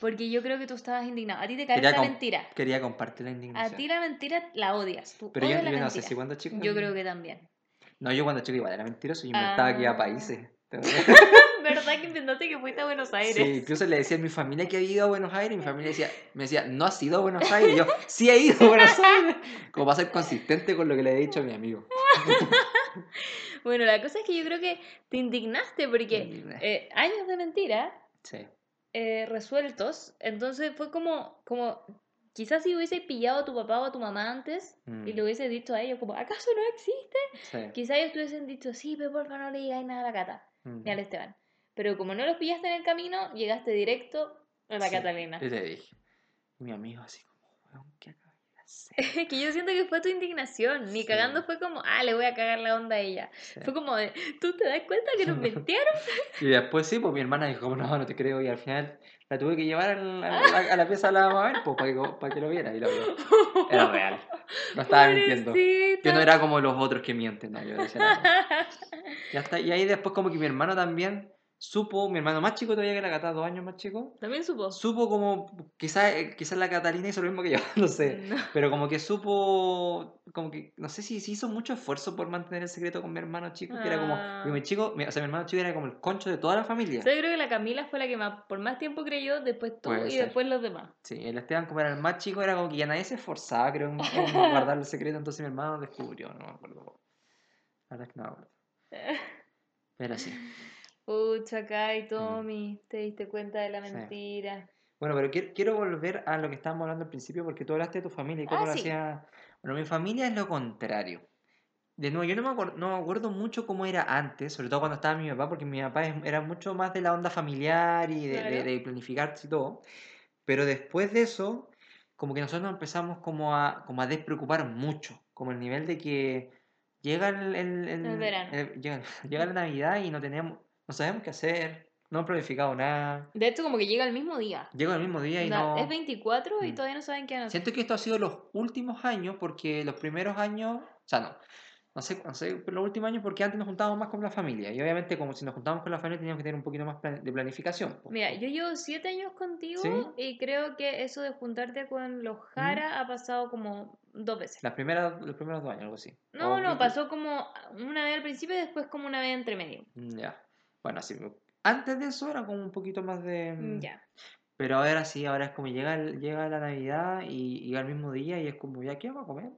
Porque yo creo que tú estabas indignado. A ti te cae la mentira. quería compartir la A indignación. ti la mentira la odias. Tú Pero yo, odias la yo no sé si cuando chico... Yo creo que también. No, yo cuando chico igual era mentiroso, yo inventaba que iba a Ah. países. *laughs* ¿Verdad que inventaste que fuiste a Buenos Aires? Sí, incluso le decía a mi familia que había ido a Buenos Aires y mi *laughs* familia decía, me decía, no has ido a Buenos Aires. Y yo, sí he ido a Buenos *laughs* Aires. Como para ser consistente con lo que le he dicho a mi amigo. Bueno, la cosa es que yo creo que te indignaste porque eh, años de mentira Sí. Eh, resueltos, entonces fue como, como, quizás si hubiese pillado a tu papá o a tu mamá antes y Mm, le hubiese dicho a ellos como, ¿acaso no existe? sí. Quizás ellos te hubiesen dicho, sí, pero porfa no le digáis nada a la Cata, Mm. ni al Esteban. Pero como no los pillaste en el camino, llegaste directo a la Sí, Catalina. Y le dije, mi amigo así como, weón, ¿qué hacer? *laughs* que yo siento que fue tu indignación, ni Sí. cagando fue como, ah, le voy a cagar la onda a ella. Sí. Fue como ¿tú te das cuenta que nos *laughs* mintieron? Y después sí, pues mi hermana dijo, como, no, no te creo. Y al final la tuve que llevar al- a la, a la pieza de la mamá pues, para que, para que lo viera. Y lo vio. Era real. No estaba mintiendo. Yo no era como los otros que mienten, no, yo decía la verdad. Ya está. Y ahí después como que mi hermano también supo, mi hermano más chico todavía que la Cata, dos años más chico, También supo. supo como, quizás quizás la Catalina hizo lo mismo que yo, *laughs* no sé. No. Pero como que supo, como que, no sé si, si hizo mucho esfuerzo por mantener el secreto con mi hermano chico, que era como, Ah. mi chico, mi- o sea, mi hermano chico era como el concho de toda la familia. Yo creo que la Camila fue la que más, por más tiempo creyó, después tú Puede y ser. después los demás. Sí, el Esteban como era el más chico, era como que ya nadie se esforzaba, creo, en, en *laughs* guardar el secreto, entonces mi hermano descubrió, no me acuerdo. La verdad es que no me acuerdo. *laughs* Pero sí. Pucha, Kai, Tommy, te diste cuenta de la Mm. Sí. mentira. Bueno, pero quiero, quiero volver a lo que estábamos hablando al principio, porque tú hablaste de tu familia y cómo Ah, lo sí. hacía. Bueno, mi familia es lo contrario. De nuevo, yo no me, acuer- no me acuerdo mucho cómo era antes, sobre todo cuando estaba mi papá, porque mi papá era mucho más de la onda familiar y de, Claro. de planificarse y todo. Pero después de eso, como que nosotros nos empezamos como a, como a despreocupar mucho, como el nivel de que llega el, el, El verano. llega, *laughs* llega la Navidad y no tenemos, no sabemos qué hacer, no hemos planificado nada. De hecho, como que llega el mismo día. Llega el mismo día y no... Es 24 y Mm. todavía no saben qué van a hacer. Siento que esto ha sido los últimos años, porque los primeros años, o sea, no, no sé, no sé, pero los últimos años porque antes nos juntábamos más con la familia. Y obviamente como si nos juntábamos con la familia teníamos que tener un poquito más plan- de planificación. Mira, yo llevo 7 años contigo ¿Sí? y creo que eso de juntarte con los Jara ha pasado como dos veces. Las primeras, los primeros dos años, algo así. No, O no, pasó como una vez al principio y después como una vez entre medio. Mm, Ya. Bueno, así. Antes de eso era como un poquito más de... mm, Ya. Pero ahora sí, ahora es como llega, llega la Navidad y, y al mismo día y es como, ¿ya qué vamos a comer?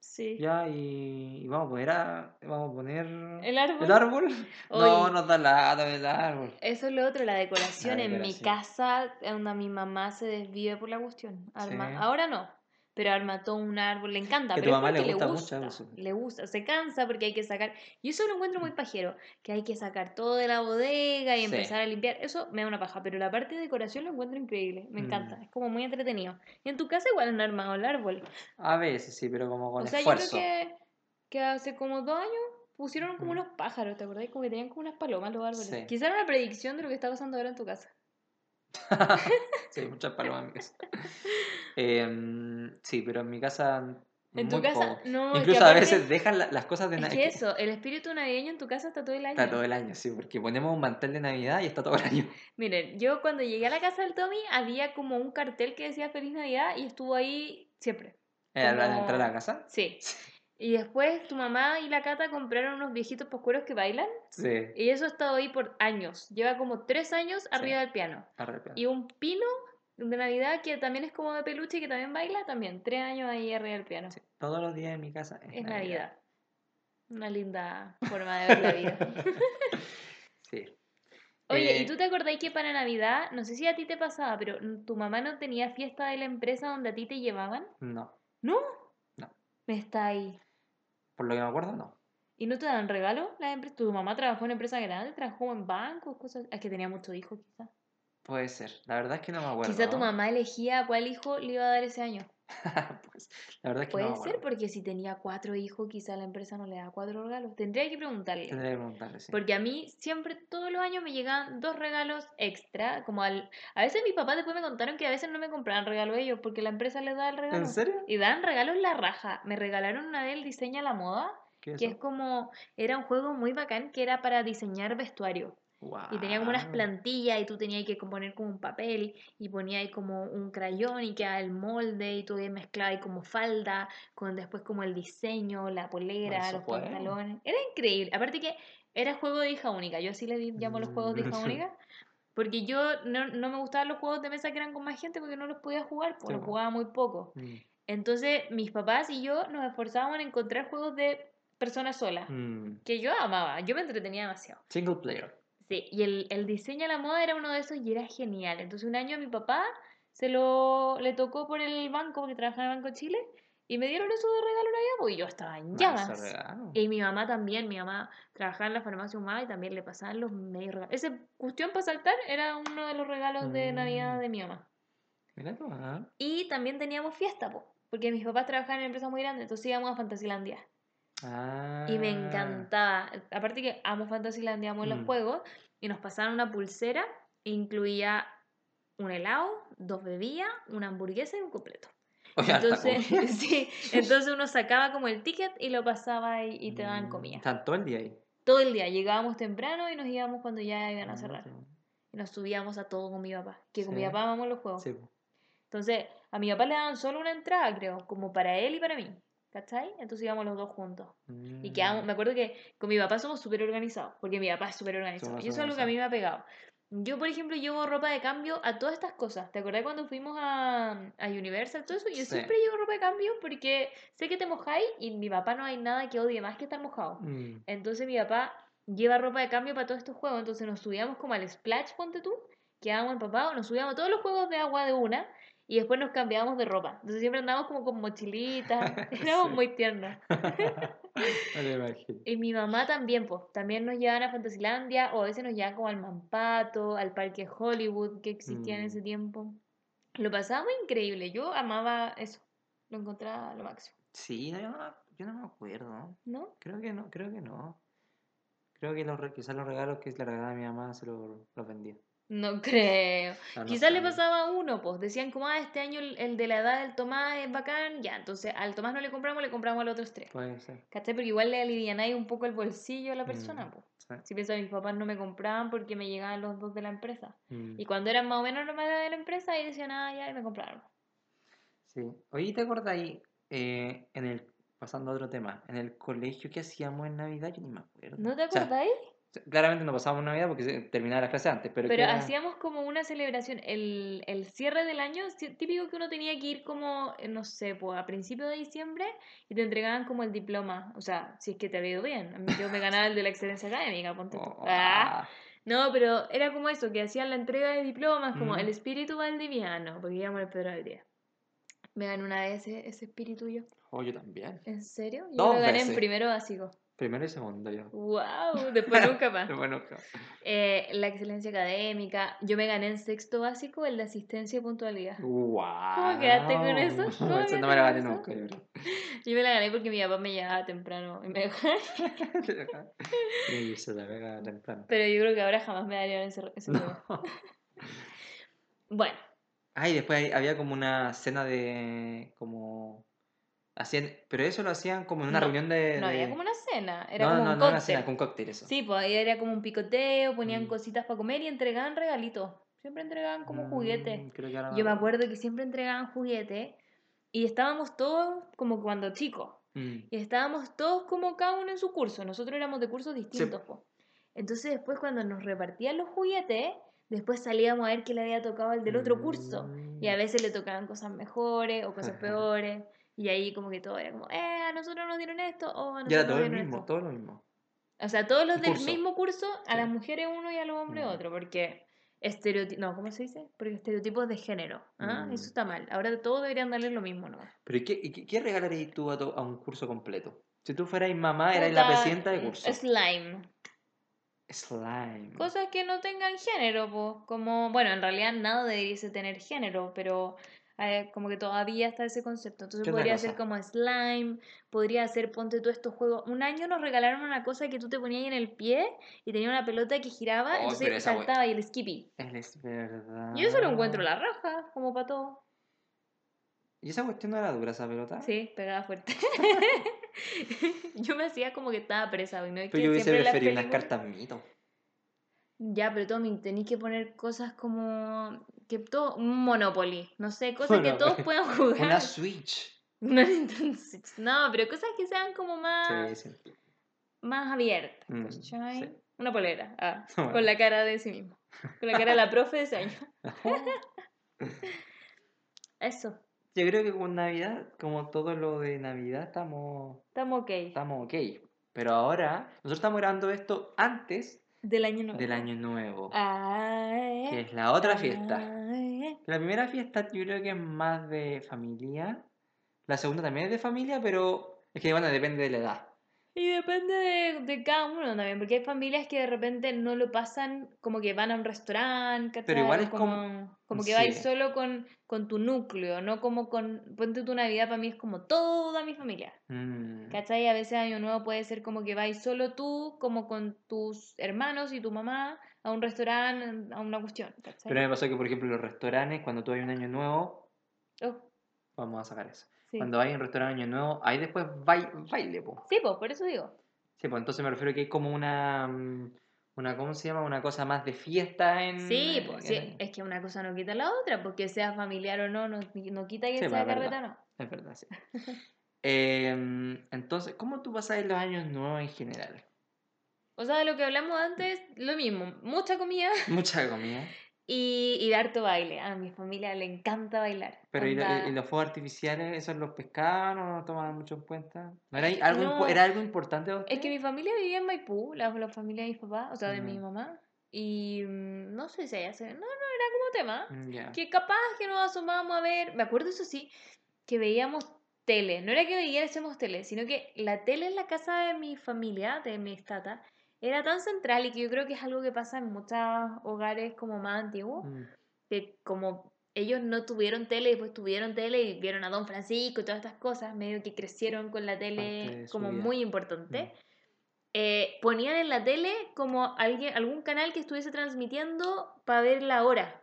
Sí. Ya, y, y vamos a poner a, vamos a poner El árbol. ¿El árbol? *laughs* No, Oye. nos da lata el árbol. Eso es lo otro, la decoración. La En mi decoración. casa, donde mi mamá se desvive por la cuestión. Arma- Sí. Ahora no, pero todo un árbol, le encanta. Que tu pero es mamá le porque gusta mucho eso. Le gusta, se cansa porque hay que sacar. Y eso lo encuentro muy pajero, que hay que sacar todo de la bodega y Sí. empezar a limpiar. Eso me da una paja, pero la parte de decoración lo encuentro increíble. Me encanta, Mm. es como muy entretenido. Y en tu casa igual han armado el árbol. A veces sí, pero como con o sea, esfuerzo. yo creo que, que hace como dos años pusieron como Mm. unos pájaros, ¿te acordás? Como que tenían como unas palomas los árboles. Sí. Quizá era una predicción de lo que está pasando ahora en tu casa. Sí, muchas palomas en mi casa. Em, sí, pero en mi casa En tu casa, poco. no, es que Incluso a veces dejan la- las cosas de Es Navidad. que eso, el espíritu navideño en tu casa está todo el año. Está todo el año, sí, porque ponemos un mantel de Navidad y está todo el año. Miren, yo cuando llegué a la casa del Tommy había como un cartel que decía Feliz Navidad y estuvo ahí siempre. Al entrar a la casa. Sí. Y después tu mamá y la Cata compraron unos viejitos poscueros que bailan Sí. y eso ha estado ahí por años. Lleva como tres años arriba del piano. Arre, Y un pino de Navidad que también es como de peluche y que también baila, también. Tres años ahí arriba del piano. sí, Todos los días en mi casa es, Es Navidad. Una linda forma de ver la vida. *laughs* Sí. Oye, Eh, ¿y tú te acordáis que para Navidad, no sé si a ti te pasaba, pero tu mamá no tenía fiesta de la empresa donde a ti te llevaban? No, ¿No? No. Me está ahí. Por lo que me acuerdo, no. ¿Y no te dan regalo la empresa? ¿Tu mamá trabajó en empresa grande? ¿Trabajó en bancos? Cosas... Es que tenía muchos hijos, quizás. Puede ser. La verdad es que no me acuerdo. Quizá tu mamá elegía a cuál hijo le iba a dar ese año. *laughs* pues, la verdad es que Puede no ser, porque si tenía cuatro hijos, quizá la empresa no le da cuatro regalos. Tendría que preguntarle. Tendría que preguntarle, sí. Porque a mí siempre, todos los años me llegaban dos regalos extra, como al... A veces mis papás después me contaron que a veces no me compraban regalo ellos porque la empresa les da el regalo. ¿En serio? Y dan regalos la raja. Me regalaron una vez el diseño a la moda, ¿Qué que es como... Era un juego muy bacán que era para diseñar vestuario. Y tenía como unas plantillas y tú tenías que poner como un papel y ponías ahí como un crayón y quedaba el molde y tú mezclabas ahí como falda con después como el diseño, la polera, Eso los pantalones. Era increíble. Aparte que era juego de hija única. Yo así le llamo los juegos de hija Mm. única. Porque yo no, no me gustaban los juegos de mesa que eran con más gente porque no los podía jugar, porque Sí, los jugaba muy poco. Mm, Entonces mis papás y yo nos esforzábamos en encontrar juegos de personas solas, mm. que yo amaba. Yo me entretenía demasiado. Single player. Sí, y el, el diseño a la moda era uno de esos y era genial. Entonces un año a mi papá se lo le tocó por el banco, porque trabajaba en el Banco de Chile, y me dieron eso de regalo Navidad, pues yo estaba en Manso llamas. Y mi mamá también, mi mamá trabajaba en la farmacia humana y también le pasaban los medios regalos. Esa cuestión para saltar era uno de los regalos de Navidad Mm. de mi mamá. Mira tú, ¿ah? Y también teníamos fiesta, po, porque mis papás trabajaban en empresas muy grandes, entonces íbamos a Fantasilandia. Ah. Y me encantaba. Aparte que amo Fantasylandia, amo los Mm. juegos. Y nos pasaban una pulsera. e Incluía un helado, dos bebidas, una hamburguesa y un completo. Oye, Entonces, *laughs* sí, entonces uno sacaba como el ticket y lo pasaba y, y te daban Mm, comida. Están todo el día ahí. Todo el día. Llegábamos temprano y nos íbamos cuando ya iban a Ah, cerrar. sí. Y nos subíamos a todo con mi papá. Que con mi papá amamos los juegos. Entonces, a mi papá le daban solo una entrada, creo, como para él y para mí. ¿Cachai? Entonces íbamos los dos juntos. Y quedamos, Mm. me acuerdo que con mi papá somos súper organizados, porque mi papá es súper organizado. Somos Y eso es algo que a mí me ha pegado. Yo, por ejemplo, llevo ropa de cambio a todas estas cosas. ¿Te acordás cuando fuimos a, a Universal? Todo eso. Yo Sí. siempre llevo ropa de cambio porque sé que te mojáis y mi papá no hay nada que odie más que estar mojado. Mm. Entonces mi papá lleva ropa de cambio para todos estos juegos. Entonces nos subíamos como al Splash, ponte tú, quedábamos empapados, nos subíamos a todos los juegos de agua de una y después nos cambiábamos de ropa. Entonces siempre andábamos como con mochilitas. *laughs* *laughs* Éramos Sí. muy tiernos. *laughs* Y mi mamá también, pues, también nos llevaban a Fantasilandia o a veces nos llevaban como al Mampato, al Parque Hollywood que existía en Mm. ese tiempo. Lo pasábamos increíble, yo amaba eso, lo encontraba lo máximo, Sí, no, yo, no, yo no me acuerdo. ¿no? Creo que no, creo que no. Creo que los, quizás los regalos que le regalaba a mi mamá se los, los vendía. No creo. No, no Quizás le pasaba a uno, pues, decían como, ah, este año el, el de la edad del Tomás es bacán, ya, entonces al Tomás no le compramos, le compramos a los otros tres. Puede ser. ¿Cachai? Porque igual le alivianáis un poco el bolsillo a la persona, Mm, pues. sí. Si piensas, mis papás no me compraban porque me llegaban los dos de la empresa. Mm, Y cuando eran más o menos nomás de la empresa, ahí decían, ah, ya, y me compraron. Sí. Oye, ¿te ahí, eh, en el, pasando a otro tema, en el colegio que hacíamos en Navidad? Yo ni me acuerdo. ¿No te O sea, acordáis? Claramente no pasábamos Navidad porque terminaba la clase antes, pero, Pero era- hacíamos como una celebración, el, el cierre del año, típico que uno tenía que ir como, eh, no sé, pues a principios de diciembre y te entregaban como el diploma, o sea, si es que te había ido bien. A mí yo me *laughs* ganaba el de la excelencia académica, ponte. Oh, Ah, ah, No, pero era como eso, que hacían la entrega de diplomas, como Mm. el espíritu valdiviano, porque íbamos al Pedro Día. Me gané una vez ese, ese espíritu yo. oh, yo también. ¿En serio? Yo Dos lo gané en veces. primero básico. Primero y segundo yo. wow, *laughs* después nunca más. Bueno, claro. Eh, la excelencia académica. Yo me gané en sexto básico el de asistencia y puntualidad. Guau. quedaste con eso? *laughs* ¿Cómo Eso no me lo con gané nunca, yo creo. *laughs* Yo me la gané porque mi papá me llevaba temprano y me dejaba. Y se la pega temprano. Pero yo creo que ahora jamás me darían ese, ese. No. Bueno, Ah, y después había como una cena de. como. Hacían, pero eso lo hacían como en una No, reunión de... No había de- como una cena, era no, como no, un no una cóctel. cena, con cóctel eso. Sí, pues ahí era como un picoteo, ponían Mm. cositas para comer y entregaban regalitos. Siempre entregaban como juguetes. Mm, creo que ahora Yo me acuerdo que siempre entregaban juguetes y estábamos todos como cuando chicos. Mm. Y estábamos todos como cada uno en su curso. Nosotros éramos de cursos distintos. po. Entonces después cuando nos repartían los juguetes, después salíamos a ver qué le había tocado al del otro curso. Y a Mm. veces le tocaban cosas mejores o cosas peores. Y ahí como que todo era como, eh, a nosotros nos dieron esto o a Y nosotros era nos todo el dieron mismo, esto. todo lo mismo. O sea, todos los El del curso. mismo curso, a Sí. las mujeres uno y a los hombres otro, porque estereotipos, no, ¿cómo se dice? Porque estereotipos de género, ¿ah? Mm. Eso está mal. Ahora todos deberían darle lo mismo, ¿no? Pero ¿y qué, y qué, qué regalarías tú a, to- a un curso completo? Si tú fueras mamá, eras la presidenta del mm, curso. Slime. Slime. Cosas que no tengan género, pues, como, bueno, en realidad nada debería tener género, pero eh, como que todavía está ese concepto. Entonces ¿Qué otra podría ser como slime, podría ser, ponte tú estos juegos. Un año nos regalaron una cosa que tú te ponías ahí en el pie y tenía una pelota que giraba, Oh, entonces saltaba y el skippy. Es verdad. Yo eso lo encuentro la raja, como para todo. ¿Y esa cuestión no era dura, esa pelota? Sí, pegaba fuerte. *laughs* *laughs* yo me hacía como que estaba presa, y no es Pero que yo hubiese preferido unas cartas mito. Ya, pero Tommy, tenéis que poner cosas como que todo un Monopoly, no sé, cosas que todos *laughs* puedan jugar. Una Switch. Una Nintendo Switch. No, pero cosas que sean como más, Sí, sí. más abiertas, Mm, ¿cachai? sí. Una polera, ah, *laughs* Bueno. con la cara de sí mismo, con la cara de la profe de ese año. *laughs* Eso, Yo creo que con Navidad, como todo lo de Navidad, estamos, estamos ok. estamos ok. Pero ahora, nosotros estamos grabando esto antes Del año nuevo. del Año Nuevo, Ay, que es la otra fiesta. ay. La primera fiesta yo creo que es más de familia. La segunda también es de familia, pero es que bueno, depende de la edad. Y depende de, de cada uno también, porque hay familias que de repente no lo pasan como que van a un restaurante, Pero igual es como- como, como que vais sí. solo con, con tu núcleo, no como con, ponte tu Navidad para mí es como toda mi familia, Mm. ¿cachai? A veces Año Nuevo puede ser como que vais solo tú, como con tus hermanos y tu mamá a un restaurante, a una cuestión, ¿cachai? Pero me pasó que, por ejemplo, los restaurantes, cuando tú hay un año nuevo, Oh, vamos a sacar eso. Sí. Cuando hay un restaurante año nuevo, ahí después baile, baile po. Sí, pues, por eso digo. Sí, pues entonces me refiero que hay como una, mm, una, ¿cómo se llama? Una cosa más de fiesta en... Sí, pues, sí, es que una cosa no quita la otra, porque sea familiar o no, no, no quita que Sí, sea carreta o no. Es verdad, sí. *laughs* Em, entonces, ¿cómo tú pasas los años nuevos en general? O sea, de lo que hablamos antes, lo mismo, mucha comida Mucha comida. Y, y de harto baile. A mi familia le encanta bailar. Pero ¿y, lo- y los fuegos artificiales, esos los pescaban o no tomaban mucho en cuenta? ¿No era, algo, No. ¿Era algo importante Es que mi familia vivía en Maipú, la, la familia de mis papás, o sea, de mi Mm. mamá. Y mm, no sé si allá se... No, no, era como tema. Mm. Que capaz que nos asomábamos a ver... Me acuerdo, eso sí, que veíamos tele. No era que veíamos tele, sino que la tele en la casa de mi familia, de mi tata, era tan central y que yo creo que es algo que pasa en muchos hogares como más antiguos. Mm, que como ellos no tuvieron tele y después tuvieron tele y vieron a Don Francisco y todas estas cosas, medio que crecieron con la tele como vida. muy importante. Mm. eh, ponían en la tele como alguien, algún canal que estuviese transmitiendo para ver la hora,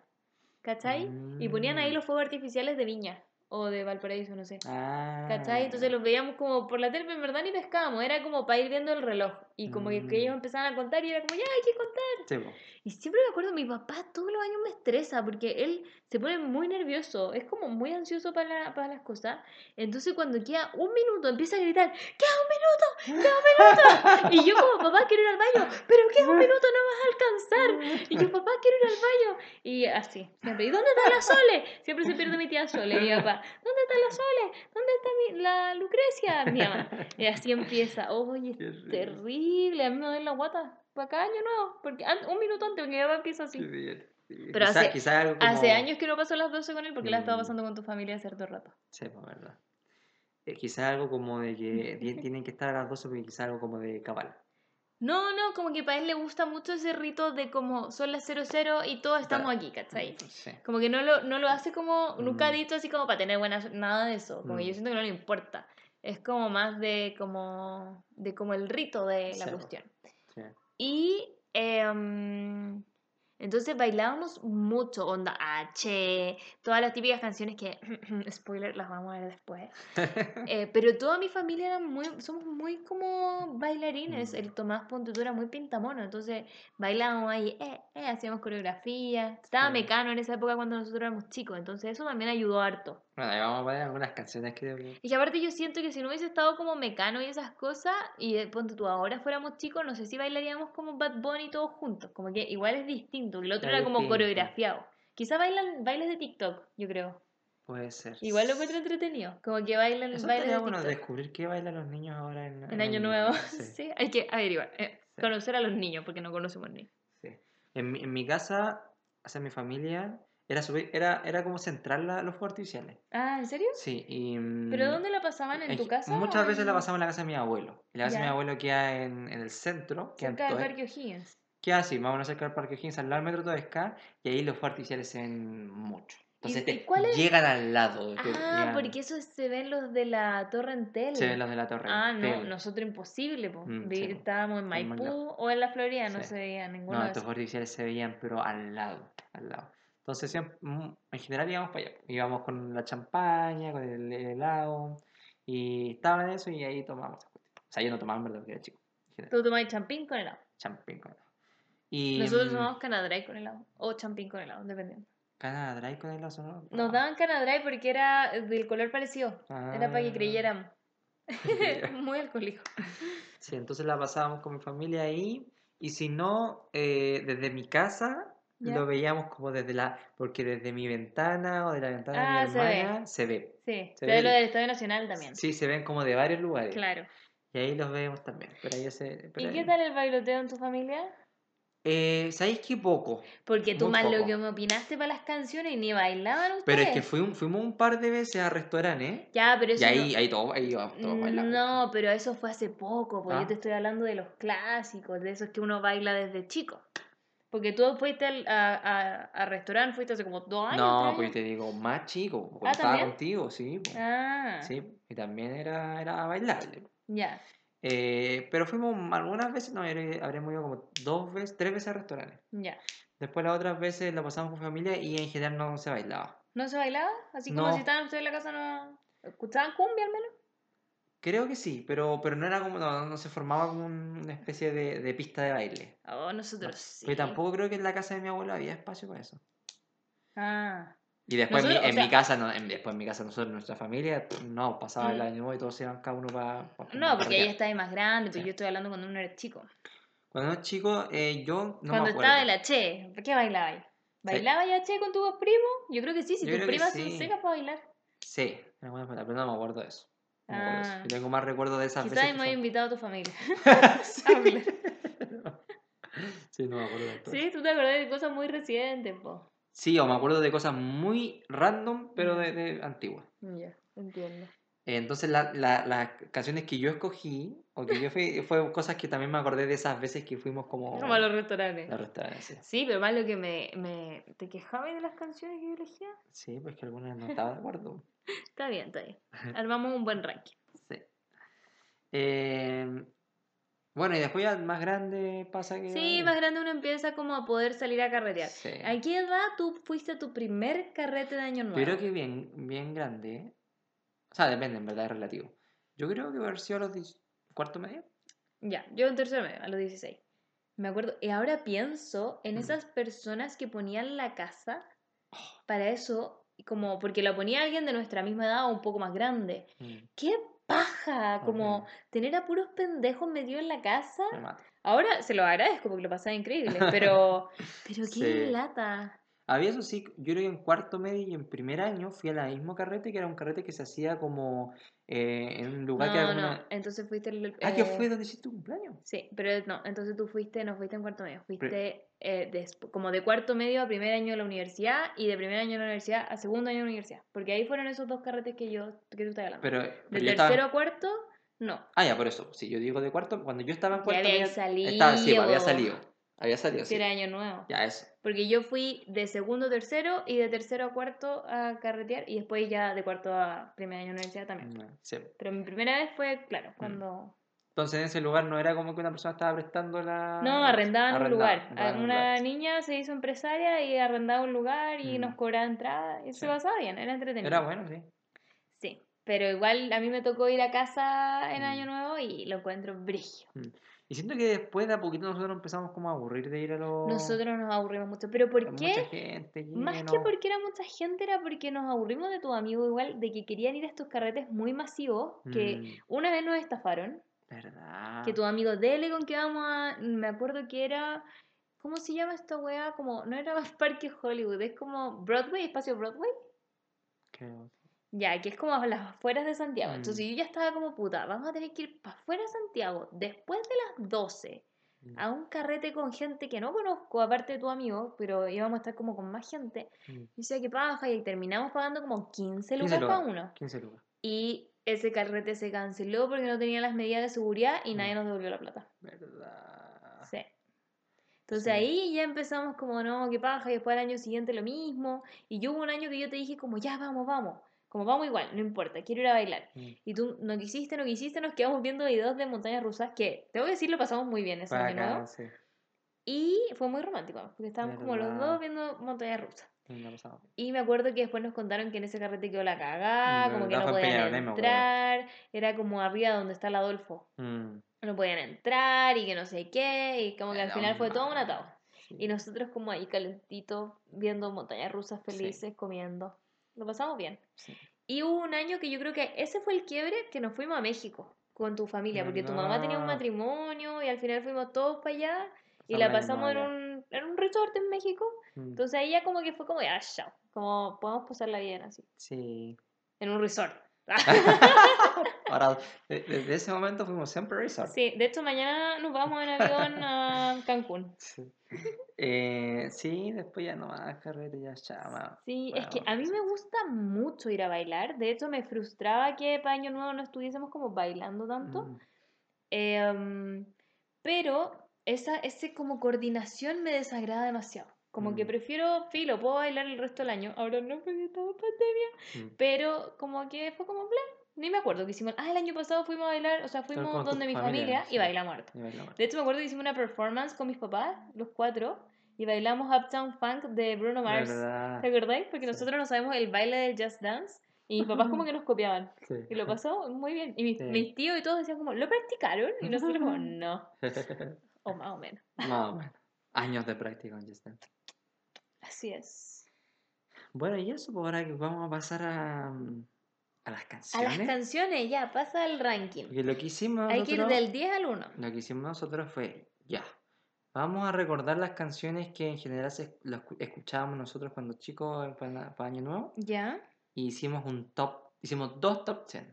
¿cachai? Y ponían ahí Mm. los fuegos artificiales de Viña o de Valparaíso, no sé. Ah. ¿Cachai? Entonces los veíamos como por la tele, pero en verdad ni pescábamos, era como para ir viendo el reloj. Y como que, que ellos Mm. empezaban a contar y era como, ya hay que contar. Sí. Y siempre me acuerdo, mi papá todos los años me estresa porque él se pone muy nervioso, es como muy ansioso para, la- para las cosas. Entonces cuando queda un minuto empieza a gritar, ¡queda un minuto! ¡queda un minuto! *laughs* Y yo como, papá, quiero ir al baño, pero queda un minuto, no vas a alcanzar. Y yo, papá, quiero ir al baño. Y así, siempre. ¿Y dónde está la Sole? Siempre se pierde mi tía Sole, mi papá. ¿Dónde está la Sole? ¿Dónde está mi, la Lucrecia? Mi mamá. Y así empieza. Oye, Qué es risa. Terrible. A mí me duele la guata. Para cada año nuevo. Porque un minuto antes, porque papá empieza así. Divertido. Pero Quizá- hace- quizá algo como... Hace años que no paso las 12 con él porque la estaba Mm. pasando con tu familia cierto rato. Sí, pues verdad. Eh, quizá algo como de que *laughs* ti- tienen que estar a las 12 porque quizá algo como de cabal. No, no, como que para él le gusta mucho ese rito de como son las 00 y todos estamos aquí, ¿cachai? Sí. Como que no lo, no lo hace como, nunca ha Mm. dicho así como para tener buena, nada de eso, como que yo Mm. siento que no le importa. Es como más de como, de como el rito de la Sí, cuestión. Sí. Y em, Entonces bailábamos mucho, onda H, todas las típicas canciones que, *clears throat* spoiler, las vamos a ver después. *laughs* Eh, pero toda mi familia era muy, somos muy como bailarines. Mm. El Tomás Ponte era muy pintamono, entonces bailábamos ahí, eh, eh, hacíamos coreografía. Estaba Sí. mecano en esa época cuando nosotros éramos chicos, entonces eso también ayudó harto. Bueno, ahí vamos a poner algunas canciones que... Y que aparte yo siento que si no hubiese estado como mecano y esas cosas, y de- ponte tú ahora fuéramos chicos, no sé si bailaríamos como Bad Bunny todos juntos, como que igual es distinto, el otro Es era como coreografiado. Quizá bailan bailes de TikTok, yo creo. Puede ser. Igual lo encuentro entretenido, como que bailan Eso bailes de bueno TikTok. descubrir qué bailan los niños ahora en, En Año Nuevo, *laughs* Sí, sí, hay que averiguar, eh, Sí. conocer a los niños, porque no conocemos niños. sí. En, mi, en mi casa, o sea, mi familia, era, era, era como central la- los fuegos artificiales. Ah, ¿en serio? Sí, y... ¿Pero mm, dónde la pasaban? ¿En es tu casa? Muchas veces la en- pasamos en la casa de mi abuelo. Y la casa de mi Ya. abuelo queda en, en el centro, en Cerca del Parque O'Higgins. queda así, más o menos cerca del Parque O'Higgins, al lado del metro Toesca, y ahí los fuegos artificiales se ven mucho. Entonces ¿Y- te y cuál es? llegan al lado. Ah, llegan- porque eso se ven los de la Torre Entel. se ven los de la torre. Ah, no, Entel. nosotros imposible, po. Mm, sí, estábamos en Maipú lejos. o en la Florida, no Sí. se veía ninguno No, estos artificiales se veían, pero al lado, al lado. Entonces, siempre, mm, en general íbamos para allá. Íbamos con la champaña, con el helado, y estaba en eso y ahí tomábamos. O sea, yo no tomaba en verdad porque era chico. Tú tomás champín con helado. Champagne con helado. Y Nosotros mm, tomamos Canadry con helado. O champín con helado, dependiendo. Canadá Dry con helado sonoro. Nos daban Canadry porque era del color parecido. Era para que Ah, creyéramos. *laughs* *laughs* Muy alcohólico. Sí, entonces la pasábamos con mi familia ahí. Y si no, eh, desde mi casa ¿Ya? lo veíamos como desde la. Porque desde mi ventana o de la ventana Ah, de mi se ve. hermana se ve. Sí, Se se ve ve lo el- del Estadio Nacional también. Sí, se ven como de varios lugares. Claro. Y ahí los vemos también. Pero ahí pero ¿Y qué tal el bailoteo en tu familia? Eh, ¿Sabéis qué poco? Porque tú Muy más lo que me opinaste para las canciones y ni bailaban ustedes. Pero es que fuimos, fuimos un par de veces a restaurantes. Ya, pero eso Y ahí, no... ahí todo, ahí íbamos todos bailando. No, pero eso fue hace poco, porque Ah. yo te estoy hablando de los clásicos, de esos que uno baila desde chico. Porque tú fuiste al, a, a, a restaurante, fuiste hace como dos años. No, pues yo te digo, más chico. Cuando Ah, estaba ¿también? contigo, sí. pues. Ah, Sí, y también era, era bailable. ya. Eh, pero fuimos algunas veces, no, habremos ido como dos veces, tres veces a restaurantes. Ya. Después las otras veces la pasamos con familia y en general no se bailaba. ¿No se bailaba? Así como No. si estaban ustedes en la casa, ¿no? ¿Escuchaban cumbia al menos? Creo que sí, pero, pero no era como, no, no se formaba como un- una especie de, de pista de baile. Oh, No, nosotros sí. Pero tampoco creo que en la casa de mi abuela había espacio para eso. Ah, Y después en mi- casa, no, en, después en mi casa, nosotros, nuestra familia, pff, no, pasaba el Mm. año nuevo y todos se iban cada uno para... no, porque ella está ahí más grande, pero Sí. yo estoy hablando cuando uno era chico. Cuando era chico, eh, yo no cuando me acuerdo. estaba en la Che, ¿qué bailaba ahí? ¿Bailaba ya Che con tus primos? Yo creo que sí, si tus primas son sí. secas para bailar. Sí, en alguna parte, pero no me acuerdo de eso. Me. Ah. Yo tengo más recuerdos de esas Quizás veces. hemos fue- invitado a tu familia. *laughs* *laughs* sí. sí, no me acuerdo de todo. sí, tú te acordás de cosas muy recientes, po. Sí, o me acuerdo de cosas muy random, pero de, de antiguas. Ya, entiendo. Entonces, la- la- las canciones que yo escogí, o que yo fui, fue cosas que también me acordé de esas veces que fuimos como Como a los restaurantes. a restaurantes. Sí. Sí, pero más lo que me, me... ¿Te quejabas de las canciones que yo elegía? Sí, pues que algunas no estaba de acuerdo. *laughs* Está bien, está bien. Armamos un buen ranking. Sí. Eh, bueno, y después ya más grande pasa que. Sí, más grande uno empieza como a poder salir a carretear. Sí. ¿A qué edad tú fuiste a tu primer carrete de año nuevo? Yo creo que bien, bien grande. Sea, depende, en verdad, es relativo. Yo creo que haber sido a los 10 cuarto medio. Ya, yo en tercero medio, a los 16. Me acuerdo, y ahora pienso en Mm. esas personas que ponían la casa para eso, como porque la ponía alguien de nuestra misma edad o un poco más grande. Mm, ¡Qué paja! Como tener a puros pendejos metidos en la casa. Ahora se lo agradezco porque lo pasaba increíble, pero, *laughs* pero qué Sí. lata. Había eso sí, yo creo que en cuarto medio y en primer año fui al mismo carrete, que era un carrete que se hacía como eh, en un lugar que era no, una- entonces fuiste el... Ah, que eh, fue donde hiciste tu cumpleaños. Sí, pero no, entonces tú fuiste, no fuiste en cuarto medio, fuiste eh, desp- como de cuarto medio a primer año de la universidad y de primer año de la universidad a segundo año de la universidad, porque ahí fueron esos dos carretes que yo, que tú estás hablando. Pero, de estaba- tercero a cuarto, no. Ah, ya, por eso. Si yo digo de cuarto, cuando yo estaba en Ya cuarto medio, estaba, sí, había salido. Había salido, Si sí. era año nuevo. Ya, eso. Porque yo fui de segundo a tercero y de tercero a cuarto a carretear y después ya de cuarto a primer año de universidad también. Mm, Sí. Pero mi primera vez fue, claro, Mm. cuando Entonces en ese lugar no era como que una persona estaba prestando la... No, arrendaban un Arrendaban, lugar. arrendaban un Una lugar. niña se hizo empresaria y arrendaba un lugar y Mm. nos cobraba entrada. Y se Sí. pasaba bien, era entretenido. Era bueno, sí. Sí, pero igual a mí me tocó ir a casa en Mm. Año Nuevo y lo encuentro brillo. Y siento que después de a poquito nosotros empezamos como a aburrir de ir a los... Nosotros nos aburrimos mucho. ¿Pero por Mucha qué? gente, Más que porque era mucha gente, era porque nos aburrimos de tu amigo igual, de que querían ir a estos carretes muy masivos, que Mm, una vez nos estafaron, ¿Verdad? que tu amigo Dele con que vamos a... Me acuerdo que era... ¿Cómo se llama esta weá? Como, no era *laughs* Parque Hollywood, es como Broadway, espacio Broadway. Creo. Ya, que es como a las afueras de Santiago. Entonces Mm. yo ya estaba como puta, vamos a tener que ir para afuera de Santiago después de las 12 Mm, a un carrete con gente que no conozco, aparte de tu amigo, pero íbamos a estar como con más gente. mm. Y decía que paja, y terminamos pagando como 15 lucas 15 cada lucas, uno. 15 lucas. Y ese carrete se canceló porque no tenía las medidas de seguridad y Mm. nadie nos devolvió la plata. ¿Verdad? Sí. Entonces Sí. ahí ya empezamos como, no, qué paja, y después al año siguiente lo mismo. Y yo hubo un año que yo te dije como, ya, vamos, vamos. Como vamos igual, no importa, quiero ir a bailar. Mm. Y tú no quisiste, no quisiste, nos quedamos viendo videos de montañas rusas que, tengo que decir, lo pasamos muy bien ese Fue año nuevo. acá, sí. Y fue muy romántico, porque estábamos como los dos viendo montañas rusas. Sí. Y me acuerdo que después nos contaron que en ese carrete quedó la cagada, Mm, como que no podían entrar, era como arriba donde está el Adolfo. Mm, No podían entrar y que no sé qué, y como que al final fue todo un atado. sí. Y nosotros como ahí calentitos, viendo montañas rusas Sí. felices, comiendo. Lo pasamos bien. Sí. Y hubo un año que yo creo que ese fue el quiebre que nos fuimos a México con tu familia, porque tu mamá tenía un ¿Verdad? matrimonio y al final fuimos todos para allá y la pasamos en un, en un resort en México. Mm, Entonces ahí ya como que fue como, ya, chao, como podemos pasarla bien así, Sí. en un resort. *laughs* Ahora, de- desde ese momento fuimos siempre resort. Sí, de hecho mañana nos vamos en avión a Cancún. Sí. Eh, sí, después ya no más carrete, ya chama. Sí, es que a mí me gusta mucho ir a bailar. De hecho, me frustraba que para Año Nuevo no estuviésemos como bailando tanto. Mm, Em, pero esa ese como coordinación me desagrada demasiado. Como que Mm. prefiero, filo, puedo bailar el resto del año. Ahora no, porque en pandemia. mm. Pero como que fue como plan. Ni me acuerdo que hicimos. Ah, el año pasado fuimos a bailar, o sea, fuimos donde mi familia, familia y sí. bailamos harto. Y bailamos. De hecho, me acuerdo que hicimos una performance con mis papás, los cuatro, y bailamos Uptown Funk de Bruno Mars. ¿Verdad? ¿Te acordáis? Porque Sí. nosotros no sabemos el baile del Just Dance y mis papás como que nos copiaban. Sí. Y lo pasó muy bien. Y mis, mis tíos y todos decían como, ¿lo practicaron? Y nosotros como, *laughs* no. *laughs* O más o menos. Más o menos. Años de práctica en Just Dance. Así es. Bueno, y eso, pues ahora que vamos a pasar a, a las A canciones. las canciones, ya, pasa el ranking. Porque lo que hicimos Hay que ir del 10 al 1. Lo que hicimos nosotros fue, ya, vamos a recordar las canciones que en general se, escuchábamos nosotros cuando chicos para, para Año Nuevo ¿Ya? y hicimos un top, hicimos dos top 10.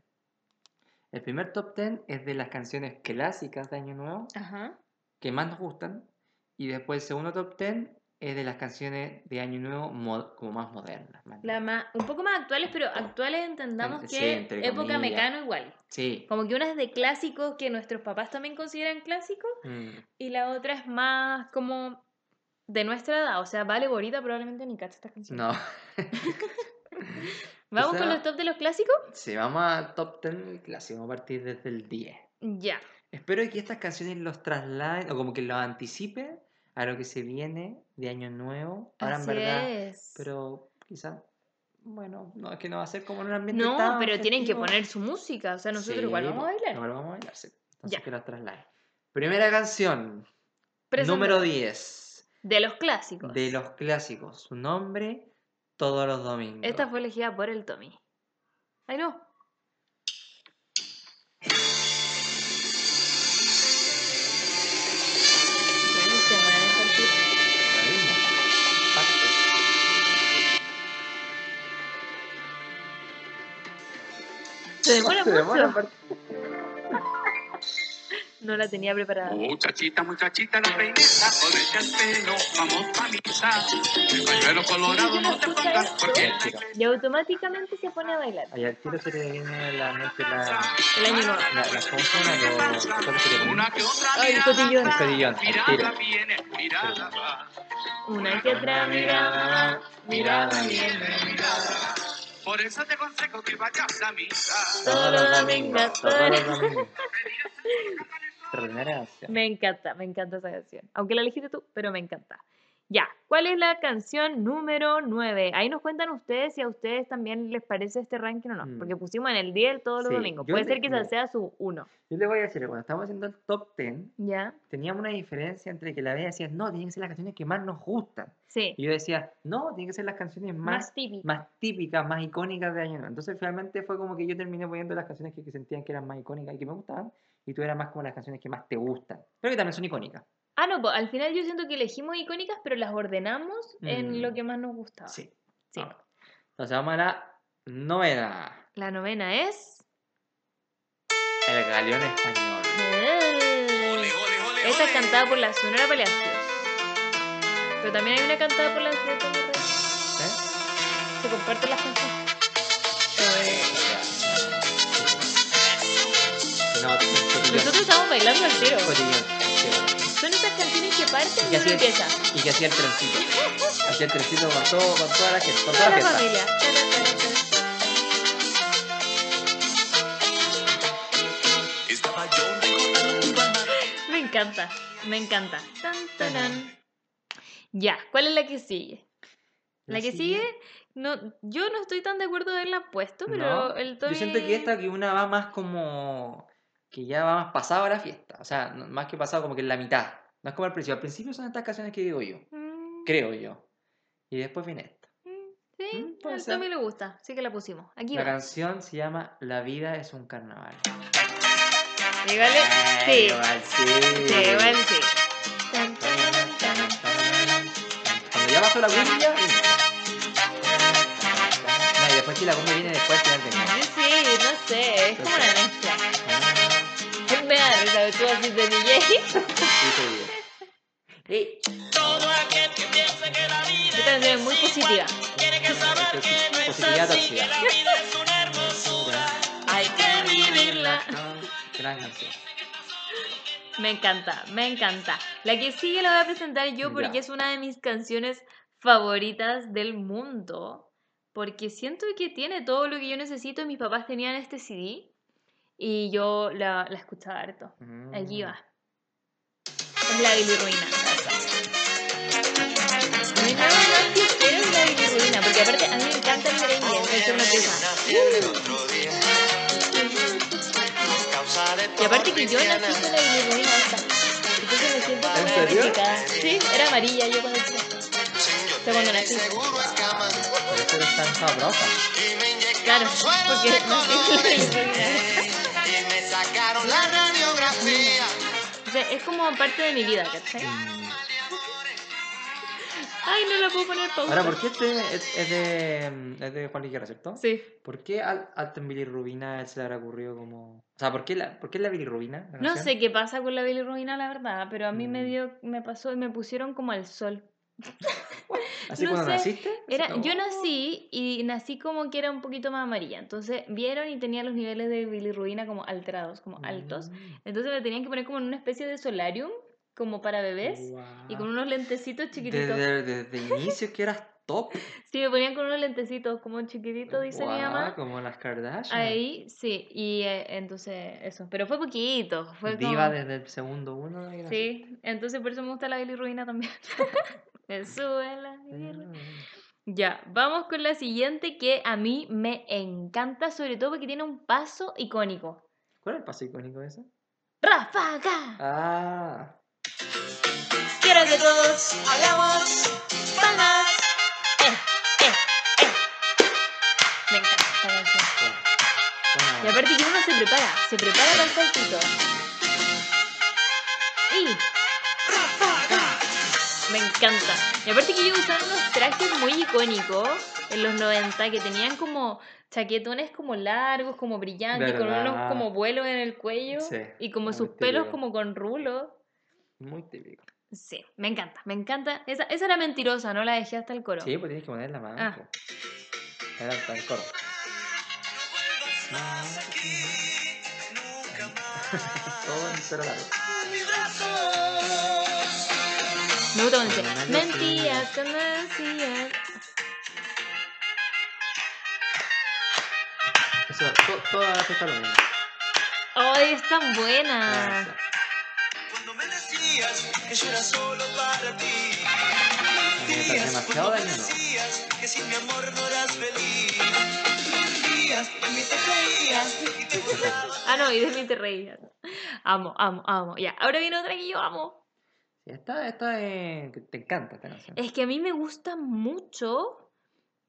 El primer top 10 es de las canciones clásicas de Año Nuevo Ajá. que más nos gustan y después el segundo top 10 es de las canciones de Año Nuevo mo- como más modernas. más La más, un poco más actuales, pero actuales entendamos En- que sí, entre época comillas. mecano igual. Sí. Como que una es de clásicos que nuestros papás también consideran clásicos Mm, y la otra es más como de nuestra edad. O sea, Vale Borita probablemente ni cacha estas canciones. No. *laughs* ¿Vamos sea- con los top de los clásicos? Sí, vamos al top 10 clásico, vamos a partir desde el 10. Ya. Espero que estas canciones los trasladen o como que los anticipen a lo que se viene de Año Nuevo. Ahora Así en verdad, es. pero quizá, bueno, no es que no va a ser como en un ambiente No, tan pero tienen que poner su música. O sea, nosotros Sí, igual vamos a bailar. Igual vamos a bailar, sí. Entonces Ya. que los traslade. Primera canción, número 10, De los clásicos. de los clásicos. Su nombre, todos los domingos. Esta fue elegida por el Tommy. Ay, no. Se mueve demora Se demora mucho. No la tenía preparada. Muchachita, muchachita, la peineta, ponete al pelo, vamos pa' misa. El pañuelo colorado no te pongas porque Y automáticamente se pone a bailar. Ahí al tiro se le viene a la mente la... El año nuevo. La, la. Los- ¿cómo se le pone? Una que otra Ay, mirada cotillón. va, Cotillón, al tiro. Mirada viene, mirada va. Una que otra mirada, mirada viene. Por eso te aconsejo que vayas a misa. Todos los domingos, Todos extraordinaria canción. Me encanta, me encanta esa canción. Aunque la elegiste tú, pero me encanta. Ya, ¿cuál es la canción número 9? Ahí nos cuentan ustedes si a ustedes también les parece este ranking o no. Mm. Porque pusimos en el 10 todos los Sí, domingos. Puede ser que esa sea su 1. Yo le voy a decir, cuando estábamos haciendo el top 10, ¿Ya? teníamos una diferencia entre que la Bea decía, no, tienen que ser las canciones que más nos gustan. Sí. Y yo decía, no, tienen que ser las canciones más, Más típico. más típicas, más icónicas de Año Nuevo. Entonces finalmente fue como que yo terminé poniendo las canciones que, que sentían que eran más icónicas y que me gustaban. Y tú eras más como las canciones que más te gustan. Pero que también son icónicas. Ah, no, pues al final yo siento que elegimos icónicas, pero las ordenamos en lo Mm. que más nos gustaba. Sí. Sí. Entonces vamos a la novena. La novena es. El galeón español. Ole, ole, ole, Esta es cantada por la Sonora Palacios. Pero también hay una cantada por la Tony Rey. ¿Eh? Se comparten las canciones. No. Nosotros estamos bailando al tiro. Son esas canciones que parten Y uno empieza. Y que hacía el trencito. Hacía el trencito con, todo, con toda la gente, con toda Toda la familia. Yo. Me encanta, me encanta. Tan, tarán. Ya, ¿cuál es la que sigue? La que sigue, no, yo no estoy tan de acuerdo de haberla puesto, pero No, el Yo Tommy... siento que esta que una va más como que ya va más pasado a la fiesta. O sea, más que pasado como que en la mitad. No es como al principio. Al principio son estas canciones que digo yo. Mm, Creo yo. Y después viene esta. mm, Sí, Mm, ser. Tommy le gusta, así que la pusimos. Aquí La va. canción se llama La vida es un carnaval. Sí. Igual sí. Sí, igual sí. Tan. Cuando ya pasó la cumbia. No, y después que la cumbia viene después al final Sí, sí, no sé, es como una mezcla. Me da risa, tú así de DJ. Sí, Todo aquel que piensa que la vida canción es muy positiva. tiene que saber que no es positividad así, que la vida es una hermosura. Hay que vivirla. Gran canción. Me encanta, me encanta. La que sigue la voy a presentar yo porque Ya. es una de mis canciones favoritas del mundo. Porque siento que tiene todo lo que yo necesito. Mis papás tenían este CD y yo la, la escuchaba harto. Aquí Mm. va. Es la bilirruina. No. Porque aparte a mí me encanta el merengue. Entonces uno empieza. Y aparte que yo nací con la bilirruina esta. Entonces me siento como. Sí, era amarilla yo cuando chica. Fue cuando nací. Por eso eres tan sabrosa. Claro, porque me sacaron la radiografía. O sea, es como parte de mi vida, ¿cachai? Ay, no la puedo poner pausa. Ahora, ¿por qué este es, es de, es de Juan Luis Guerra, ¿cierto? Sí. ¿Por qué al, Alton Bilirrubina se le habrá ocurrido como... O sea, ¿por qué la, por qué la bilirrubina? la No canción? sé qué pasa con la bilirrubina, la verdad, pero a mí me Mm. dio, me pasó y me pusieron como al sol. *laughs* ¿Así no cuando sé, naciste? Así Era, como- yo nací y nací como que era un poquito más amarilla. Entonces vieron y tenía los niveles de bilirrubina como alterados, como altos. Mm. Entonces me tenían que poner como en una especie de solarium, como para bebés, y con unos lentecitos chiquititos. Desde, desde el inicio que eras top. *laughs* Sí, me ponían con unos lentecitos como chiquititos, dice mi Guau, mamá. Como las Kardashian. Ahí, sí, y eh, entonces eso. Pero fue poquito, fue Diva como... desde el segundo uno. Sí, entonces por eso me gusta la bilirrubina también. *laughs* me sube la. Mm. Ya, vamos con la siguiente que a mí me encanta, sobre todo porque tiene un paso icónico. ¿Cuál es el paso icónico de ese? ¡Ráfaga! Ah. Quiero que todos hagamos palmas. Eh, eh, eh. Me encanta esta canción. Y aparte que uno se prepara, se prepara para el saltito. Me encanta. Y aparte que ellos usaban unos trajes muy icónicos en los 90 que tenían como chaquetones como largos, como brillantes, con unos como vuelos en el cuello Sí, y como sus pelos como con rulos. Muy típico. Sí, me encanta, me encanta. Esa, esa era mentirosa, no la dejé hasta el coro. Sí, pues tienes que poner la mano. Ah. po. Era hasta el coro. *laughs* Todo en cero largo. Me gusta cuando dice, Cuando cuando decías. Eso, to- toda la fiesta lo mismo. ¡Ay, es tan buena! Esa. días que yo era solo para ti. Demasiado cuando me decías que sin mi amor no eras feliz. Días en mí te creías y te burlabas. Ah, no, y de mí te reías. Amo, amo, amo. Ya, ahora viene otra que yo amo. Sí, Esta, esta es... que Te encanta esta canción. Es que a mí me gustan mucho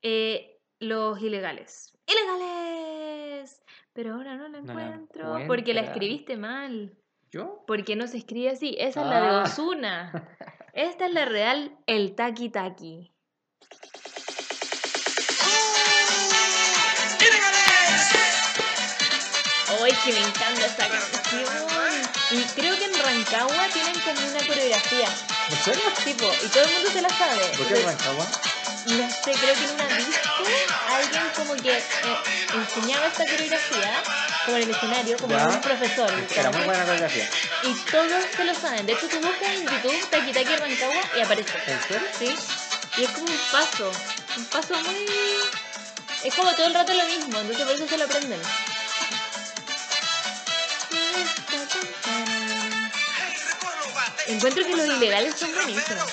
eh, los ilegales. ¡Ilegales! Pero ahora no la No la encuentro. porque la escribiste mal. ¿Yo? Porque no se escribe así. Esa es la de Ah. Osuna. *laughs* Esta es la real, el Taki Taki. ¡Ay, que me encanta esta canción! Y creo que en Rancagua tienen como una coreografía. ¿En serio? Tipo, y todo el mundo se la sabe. ¿Por qué Entonces, Rancagua? no sé, creo que en una disco alguien como que eh, enseñaba esta coreografía como en el escenario, como Ya. un profesor. Era muy buena coreografía. Y todos se lo saben. De hecho, tú buscas en YouTube Taki Taki Rancagua y aparece. ¿En serio? ¿Sí? Y es como un paso. Un paso muy. Es como todo el rato lo mismo, entonces por eso se lo aprenden. Encuentro que los ilegales son buenísimos.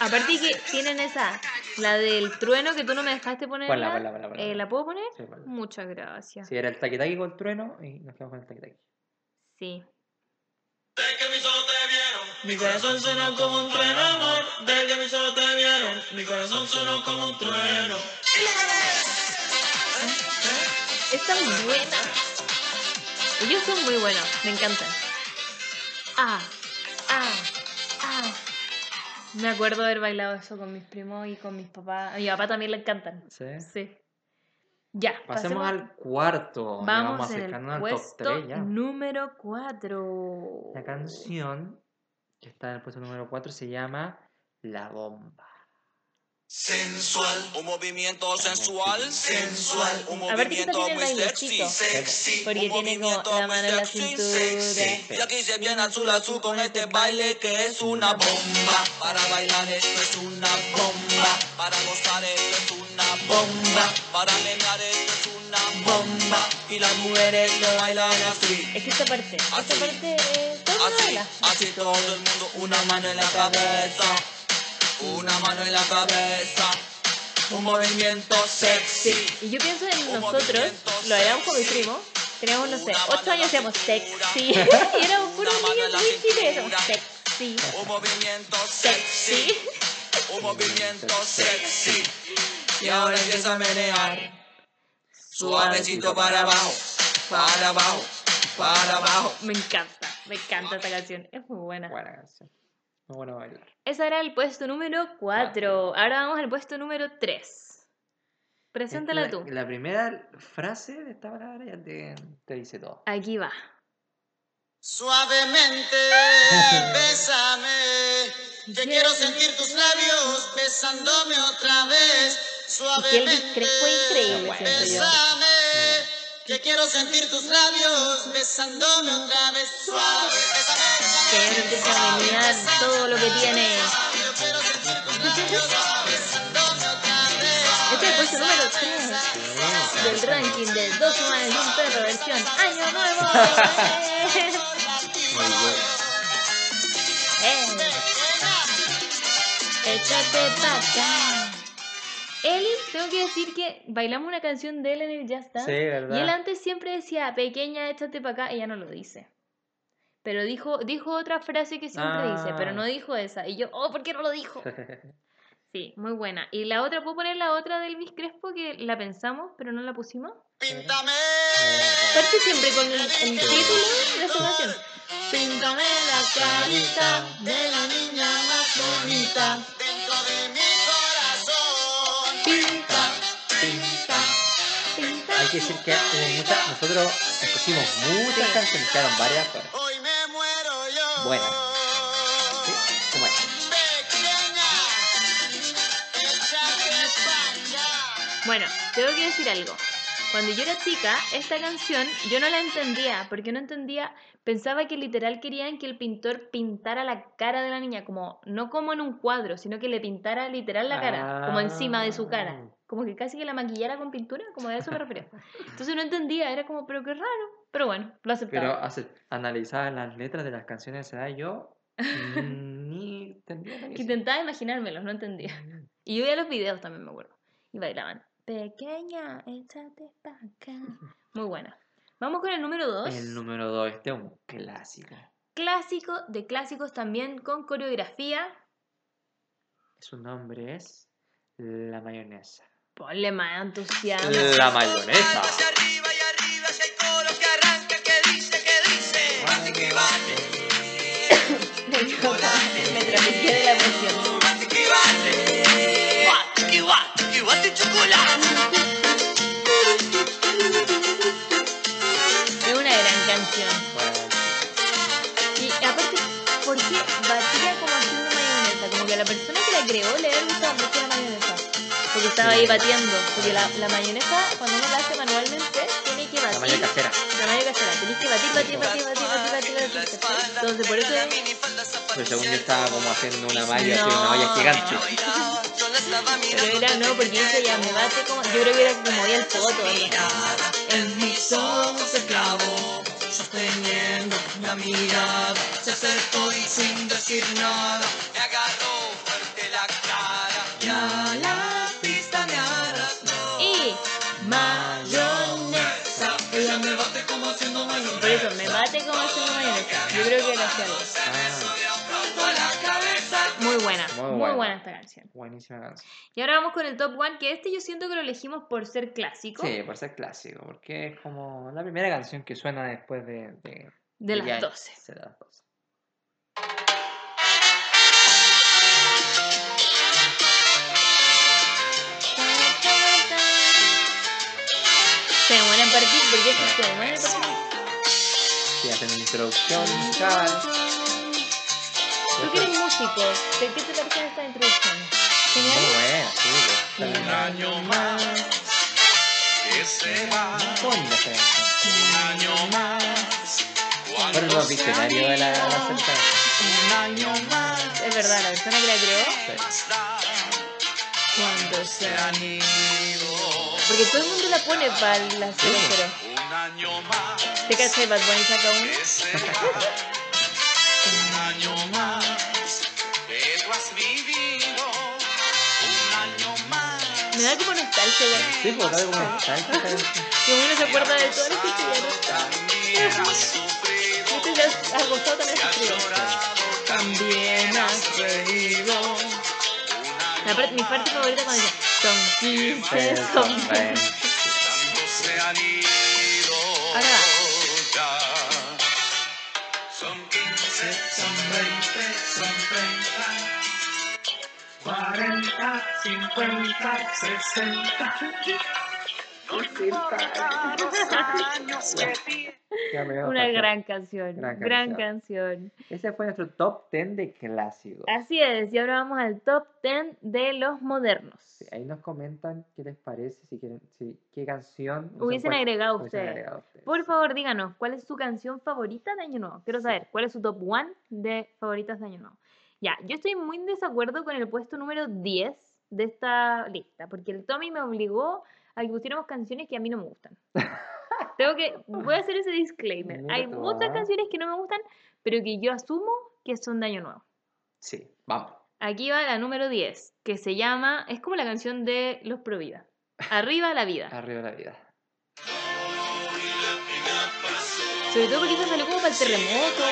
Aparte que tienen esa, la del trueno que tú no me dejaste poner. Ponla, ponla, ponla, ponla. Eh, ¿La puedo poner? Sí, ponla. Muchas gracias. Sí, era el taquitaqui con el trueno y nos quedamos con el taquitaqui. Sí. Desde que mis ojos te vieron, Mi corazón sonó como un trueno, amor. desde que mis ojos te vieron, mi corazón sonó como un trueno. Está muy buena. Ellos son muy buenos, me encantan. Ah, ah, ah. Me acuerdo haber bailado eso con mis primos y con mis papás. A mi papá también le encantan. ¿Sí? Sí. Ya, Pasemos al cuarto. Vamos vamos en el al top puesto 3 ya. número 4. La canción que está en el puesto número 4 se llama La Bomba. Sensual, un movimiento sensual, sensual, un movimiento muy sexy, sexy, Porque un tiene como movimiento la muy mano en la sexy, cintura. sexy. Y aquí se viene azul azul con este baile que es una bomba. Para bailar esto es una bomba, para gozar esto es una bomba, para menear esto es una bomba. Y las mujeres lo bailan así. Es que esta parte, esta Así. parte es todo Así, así todo el mundo, una mano en la cabeza, una mano en la cabeza, un movimiento sexy. Y yo pienso en nosotros, lo hagamos con mi primo. Teníamos, no sé, Una 8 mano en años cintura. sexy. *laughs* y éramos puros niños muy chiles y cintura. sexy. Un movimiento sexy, Sexy. un movimiento sexy. Y ahora empieza a menear, suavecito para abajo, para abajo, para abajo. Me encanta, me encanta esta canción. Es muy buena. Buena canción. Muy buena bailar. Ese era el puesto número 4. Ahora vamos al puesto número 3. Preséntala la, tú. La primera frase de esta palabra ya te, te dice todo. Aquí va. Suavemente, *laughs* bésame, que quiero sentir tus labios besándome otra vez. Que Crespo es increíble, Bueno. Bésame, que quiero sentir tus labios besándome otra vez. Suave, Que él empieza a menear todo lo que tiene. Este es el puesto número 3 del ranking de Dos humanos y un perro versión Año Nuevo. *laughs* ¡Eh! Échate pa' acá. Eli, tengo que decir que bailamos una canción de él en el Just Dance. Sí, ¿verdad? Y él antes siempre decía, pequeña, échate para acá, ella no lo dice. Pero dijo, dijo otra frase que siempre dice, pero Ah. no dijo esa. Y yo, oh, ¿por qué no lo dijo? *laughs* Sí, muy buena. Y la otra, ¿puedo poner la otra del Elvis Crespo que la pensamos, pero no la pusimos? Píntame, Parte siempre con el, el título de esta canción. Píntame la carita de la niña más bonita. dentro de mi corazón. Pinta, pinta, pinta. Hay que decir que hubo muchas. Nosotros escogimos muchas canciones, quedaron varias fuera. Buena. Bueno, tengo que decir algo. Cuando yo era chica, esta canción yo no la entendía, porque no entendía, pensaba que literal querían que el pintor pintara la cara de la niña, como no como en un cuadro, sino que le pintara literal la cara, como encima de su cara, Ah. como que casi que la maquillara con pintura, como a eso me *laughs* refería. Entonces no entendía, era como, pero qué raro. Pero bueno, lo aceptaba. Pero analizaba las letras de las canciones de edad yo mm, ni entendía lo que que decía. intentaba imaginármelos, no entendía. Y yo veía los videos también, me acuerdo. Y bailaban. Pequeña, échate pa' acá. *laughs* Muy buena. Vamos con el número 2. El número 2, este es un clásico. Clásico de clásicos también con coreografía. Su nombre es La Mayonesa. Ponle más entusiasmo. La mayonesa. Hacia arriba y arriba, si hay canción. Y aparte, ¿por qué batía como haciendo mayonesa? Como que a la persona que la creó le había gustado mucho la mayonesa. Porque estaba ahí batiendo. Porque la, la mayonesa, cuando uno la hace manualmente, tiene que la batir. mayonesa casera. La mayonesa casera. Tenés que batir, batir, batir, batir, batir, batir, batir. ¿cachai? Entonces, por eso es... Pero según yo estaba como haciendo una malla, así, una olla gigante. La Pero era, no, porque dice ya me bate como. Yo creo que era como moía el foto. En mis ojos se clavó, sosteniendo la mirada. Se acercó y sin decir nada, me agarró fuerte la cara. Ya la pista me arrastró. Y mayonesa. Ella me bate como haciendo mayonesa. Por eso, me bate como haciendo mayonesa. Yo creo que era algo. Ah. Muy buena, Muy muy buena. buena esta canción. buenísima canción. Y ahora vamos con el top one, que este yo siento que lo elegimos por ser clásico. Sí, por ser clásico, porque es como la primera canción que suena después de... De, De las ya- 12. sí, de las 12. Se demoran en partir porque es que se demoran en partir. Sí, hacen una introducción musical. Tú que músico, ¿de qué te parece esta introducción? Muy ¿Genial? buena, sí. Un año más que se va. ¿Cómo linda esta canción? Un año más. Fueron los visionarios de la, de la. Un año más. Es verdad, la persona que la creó, Cuando se han ido. porque todo el mundo la pone para la 00. Un año más. ¿Te cachai Bad Bunny saca uno? se. *laughs* Un año más. Da como nostalgia, güey. Sí, pues da como canción. Que uno se acuerda de todo lo que ya no está. También has gozado también has sufrido. También has reído. La parte- mi parte favorita cuando dice son 15, Pues, son son 20. veinte. Tantos se han ido. Ahora va. 40, 50, 60. No importa los años que Una gran canción, Gran gran, canción. canción. Ese fue nuestro top 10 de clásicos. Así es, y ahora vamos al top 10 de los modernos. Sí, ahí nos comentan qué les parece, si quieren, si, qué canción Hubiesen cuál- agregado ustedes. agregado ustedes. Por favor, díganos, ¿cuál es su canción favorita de Año Nuevo? Quiero saber, ¿cuál es su top 1 de favoritas de Año Nuevo? Ya, yo estoy muy en desacuerdo con el puesto número 10 de esta lista, porque el Tommy me obligó a que pusiéramos canciones que a mí no me gustan. *laughs* Tengo que, voy a hacer ese disclaimer. Mira Hay tú, muchas ah. canciones que no me gustan, pero que yo asumo que son de Año Nuevo. Sí, vamos. Aquí va la número 10, que se llama, es como la canción de Los Provida. *laughs* Arriba la vida. Arriba la vida. Sobre todo porque eso salió como para el terremoto.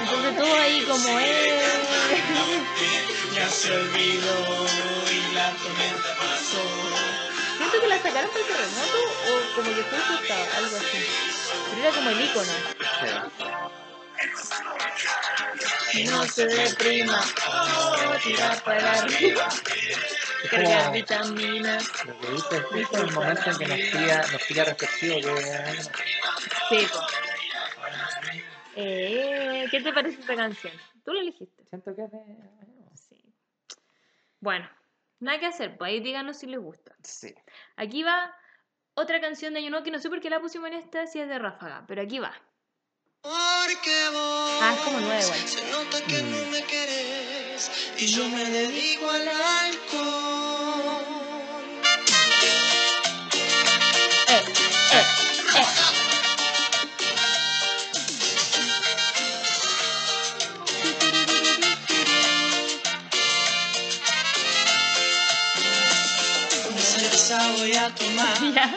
Entonces todo ahí como es. Ya se olvidó y la tormenta pasó. Siento que la sacaron para el terremoto o como que fue ajustada, algo así. Pero era como el icono. Sí. No se deprima, oh, tira para arriba. Como vitaminas. lo que dice es justo el momento en que nos pilla, nos pilla reflexivo que Sí, po. Eh, ¿Qué te parece esta canción? Tú la elegiste. Siento que es de... Sí. Bueno, nada que hacer, pues ahí díganos si les gusta. Sí. Aquí va otra canción de Año Nuevo que no sé por qué la pusimos en esta, si es de Ráfaga, pero aquí va. Porque vos ah, es como nueva. Se nota que mm. no me querés y yo me dedico al alcohol. Eh, eh. A tomar. *laughs* Ya.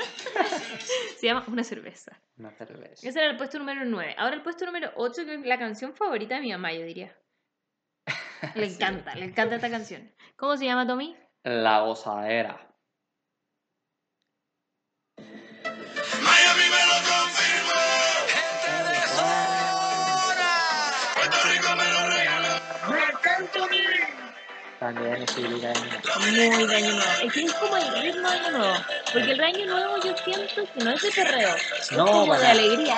Se llama Una cerveza. Una cerveza. Ese era el puesto número 9. Ahora el puesto número 8, que es la canción favorita de mi mamá, yo diría. *laughs* Le Sí. encanta, le encanta esta canción. ¿Cómo se llama, Tommy? La gozadera. También de Muy de año nuevo. Es que es como el ritmo de año nuevo. Porque el de año nuevo yo siento que no es de perreo. Es No, como para de alegría.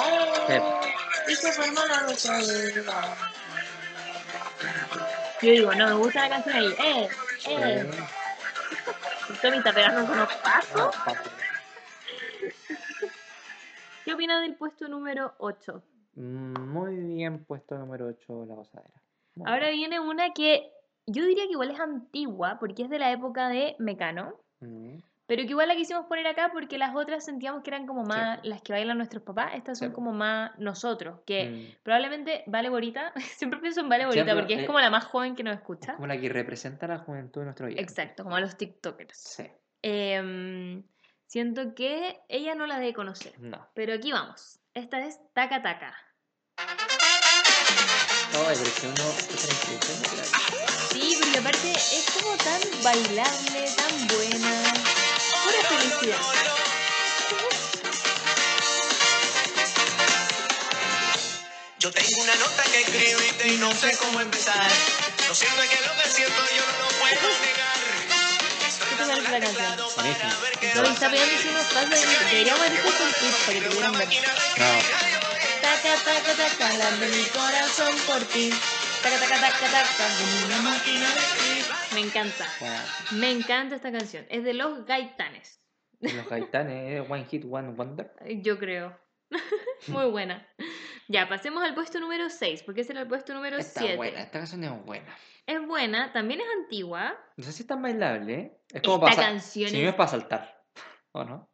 Sí. Y se formó la gozadera. Yo digo, no, me gusta la canción ahí. ¡Eh! ¡Eh! Sí. Tommy está pegando unos pasos. No, paso. ¿Qué opinas del puesto número 8? Mm, Muy bien puesto número 8 la gozadera. Muy Ahora viene una que yo diría que igual es antigua porque es de la época de Mecano. Mm, pero que igual la quisimos poner acá porque las otras sentíamos que eran como Sí. más las que bailan nuestros papás, estas son Sí. como más nosotros, que mm. probablemente Vale Borita, *laughs* siempre pienso en Vale Borita Siempre, porque es eh, como la más joven que nos Es escucha. como la que representa la juventud de nuestro día. Exacto, como a los TikTokers. Sí. Em, siento que ella no la debe conocer, No. pero aquí vamos. Esta es Taca Taca. No, pero es que uno escucha la introducción y la- Sí, porque aparte es como tan bailable, tan buena. Pura felicidad. Yo tengo una nota que escribirte y no sé cómo empezar. Lo cierto es que lo que siento yo no lo puedo negar. ¿Qué te parece la canción? Buenísimo. No, y está pegando si unos pasos y deberíamos haber puesto un tweet para que pudieran ver. No. Taca, taca, taca, la de mi corazón por ti. Taca, taca, taca, taca, como una máquina de escribir. Me encanta. Bueno, Me encanta esta canción. Es de los gaitanes. los gaitanes, One Hit, One Wonder. *laughs* Yo creo. *laughs* Muy buena. Ya, pasemos al puesto número 6, porque ese era el puesto número Está 7. buena, esta canción es buena. Es buena, también es antigua. No sé si es tan bailable, ¿eh? Es como Esta para canción Si es- no es para saltar, *laughs* ¿o no?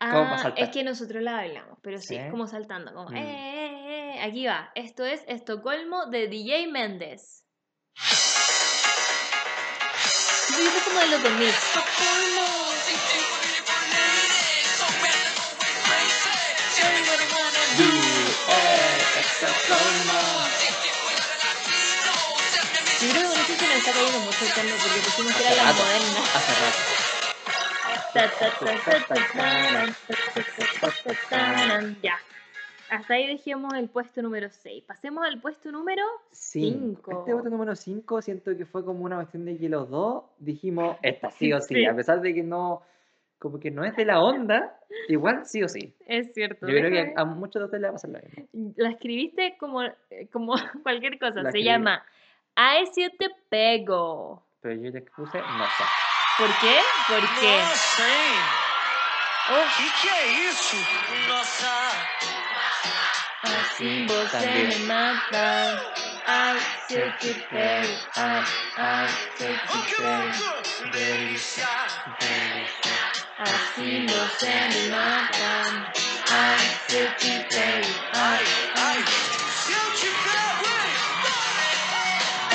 Ah, saltar. es que nosotros la bailamos, pero sí, es ¿Sí? como saltando, como, Mm. eh, eh, eh, aquí va. Esto es Estocolmo de DJ Méndez. Poquito como de los 2000. Estocolmo. Yo creo que con esto se nos está cayendo mucho el porque pusimos que era la moderna. Hace rato. Ya. Hasta ahí dejemos el puesto número 6. Pasemos al puesto número Cinco. Cinco. Este voto número 5 siento que fue como una cuestión de que los dos dijimos, esta sí o sí, Sí. a pesar de que no, como que no es de la onda, igual sí o sí. Es cierto. Yo creo que a muchos de ustedes les va a pasar lo mismo. La escribiste como, eh, como cualquier cosa. La Se escribí. llama Ay, si te pego. Pero yo les puse, no sé. Por quê? Por quê? Nossa, hein? O oh. que, que é isso? Nossa. Assim você me mata. Ai, se eu te pego. Ai, ai, se eu te pego. Delícia, delícia. Assim você me mata. Ai, se eu te pego. Ai, ai, se eu te pego.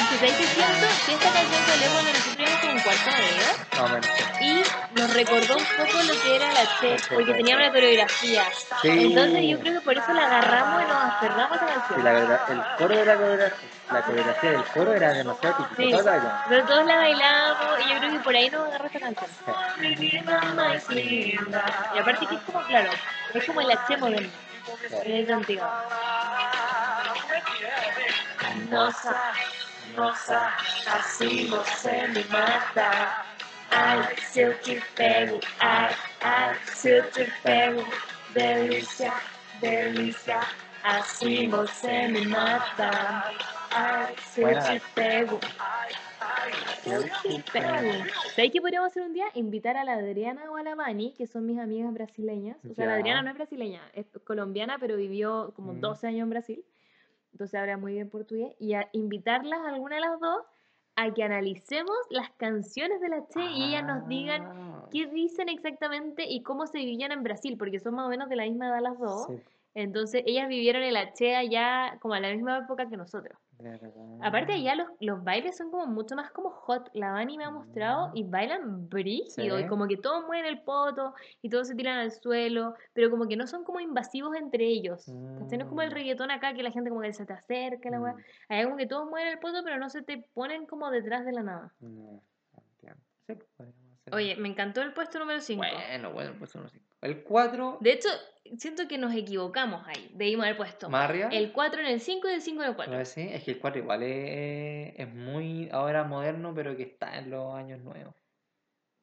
16 siento que esta canción que leemos la sufrimos como un cuarto de ¿no? Y nos recordó un poco lo que era la Che, porque tenía una coreografía. Entonces yo creo que por eso la agarramos y nos aferramos a la canción. Sí, la verdad, el coro de la coreografía, la coreografía del coro era demasiado típico, sí. la. Pero todos la bailamos y yo creo que por ahí nos agarró esta canción. Sí. Y aparte que es como, claro, es como el H moderno. Es antiguo. Hermosa. Nosa, nosa, así no se me mata. Ay, se eu te pego, ay, ay, se eu te pego. Delícia, delícia, assim você me mata. Ai, se te pego. Se eu te pego. ¿Sabéis qué podríamos hacer un día? Invitar a la Adriana o a la Vani, que son mis amigas brasileñas. O sea, la. Adriana no es brasileña, es colombiana, pero vivió como Mm. 12 años en Brasil. Entonces habla muy bien portugués. Y a invitarlas a alguna de las dos a que analicemos las canciones de la Che y ellas nos digan Ah, qué dicen exactamente y cómo se vivían en Brasil, porque son más o menos de la misma edad las dos. sí, Entonces ellas vivieron el H allá como a la misma época que nosotros. Aparte allá los, los bailes son como mucho más como hot. La Vani me ha mostrado y bailan brígido. Y como que todos mueven el poto y todos se tiran al suelo. Pero como que no son como invasivos entre ellos. ¿cachai? No es como el Mm. reggaetón acá que la gente como que se te acerca, la weá. Mm, Allá como que todos mueven el poto pero no se te ponen como detrás de la nada. No, entiendo. Sí, hacer. Oye, me encantó el puesto número 5. Bueno, bueno, pues uno cinco. El 4, De hecho, siento que nos equivocamos ahí. Debimos haber puesto más arriba. el 4 en el 5 y el 5 en el ¿lo 4. decís? Es que el 4 igual es, es muy ahora moderno, pero que está en los años nuevos.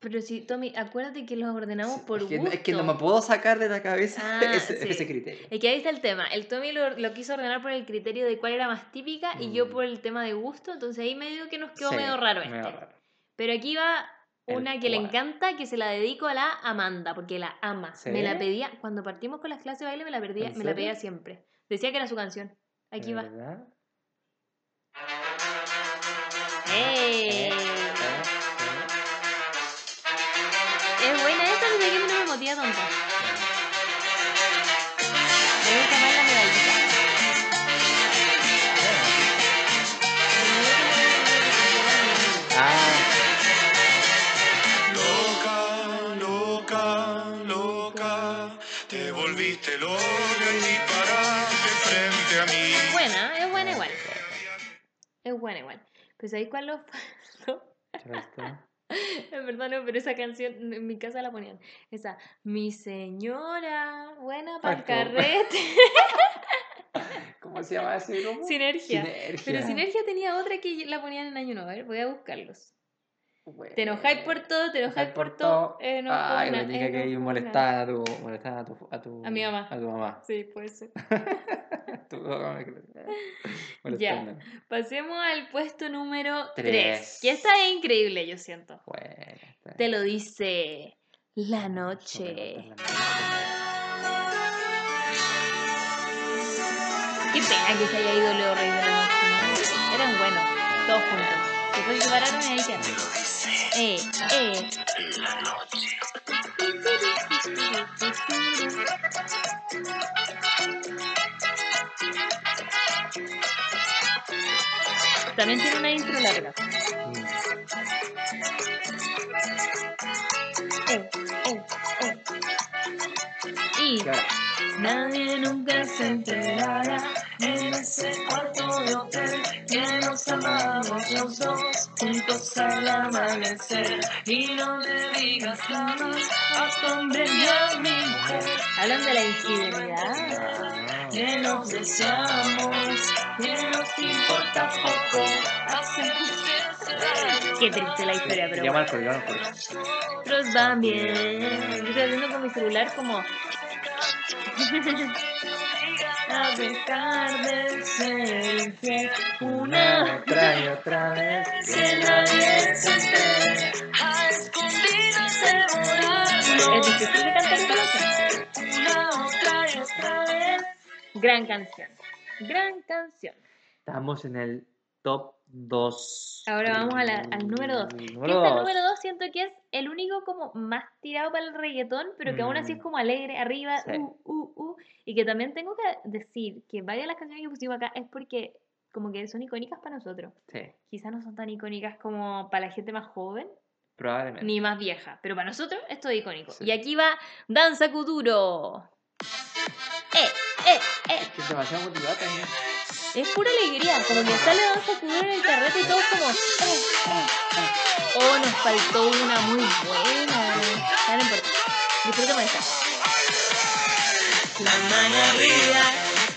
Pero si, Tommy, acuérdate que los ordenamos Sí, por es que, gusto. es que no me puedo sacar de la cabeza Ah, *laughs* ese, sí. ese criterio. Es que ahí está el tema. El Tommy lo, lo quiso ordenar por el criterio de cuál era más típica y yo Mm. por el tema de gusto. Entonces ahí medio que nos quedó Sí, medio raro este. medio raro. Pero aquí va El una que le encanta, que se la dedico a la Amanda, porque la ama. Me la pedía, cuando partimos con las clases de baile, me la, pedía, ¿En me la pedía siempre. Decía que era su canción. Aquí ¿De va. verdad? ¡Eh! Es buena esta, desde que no me motiva tonta. Me gusta más la frente a mí. Buena, es buena igual. Es buena igual. Pues ahí cuál lo. *laughs* *laughs* En verdad no, pero esa canción en mi casa la ponían. Esa, mi señora, buena para el carrete. *laughs* ¿Cómo se llama ese grupo? Sinergia. Sinergia. Pero Sinergia tenía otra que la ponían en Año Nuevo. A ver, voy a buscarlos. Bueno. Te enojáis por todo, te enojáis Enojáis por todo. enojo Ay, una, me diga que enojo una. molestaban a tu, molestaban a tu, a tu, A mi mamá. A tu mamá. Sí, puede ser. *laughs* *laughs* Ya. Pasemos al puesto número 3. Tres. Que esta es increíble, yo siento. Bueno, está Te lo dice la No noche. la Qué pena que se haya ido Leo Rey de la noche. ¿no? Eran buenos, todos juntos. Después se separaron y ahí quedaron. Eh, eh. También tiene una intro larga. Eh, eh, eh. Y nadie nunca se enterará amanecer. Y no te digas jamás a hombre ni a mi mujer. Hablan de la infidelidad. Que nos deseamos, que nos importa poco. Hacen Qué triste la historia, pero colegio, llama al colegio. Otros van bien. Yo estoy haciendo con mi celular como. *laughs* A dejar de ser infiel Una una otra y otra vez. que nadie se entere. A escondidas se volar. Es difícil de cantar canción. Una otra y otra vez. Gran canción. Gran canción. Estamos en el top 2. Ahora vamos a la- al número dos. Que Número este 2. número 2 siento que es el único como más tirado para el reggaetón, pero que aún así es Mm. como alegre, arriba, Sí. uh, uh, uh. Y que también tengo que decir que varias de las canciones que pusimos acá es porque como que son icónicas para nosotros. Sí, Quizás no son tan icónicas como para la gente más joven, probablemente. ni más vieja, pero para nosotros esto es icónico. Sí. Y aquí va Danza Kuduro. Eh, eh, eh. Es que es demasiado motivada también. Es pura alegría, como que sale Kuduro en el carrete y todos como... eh, eh, eh. Oh, nos faltó una muy buena. Ya no importa. Disfrutemos esta. La mano arriba,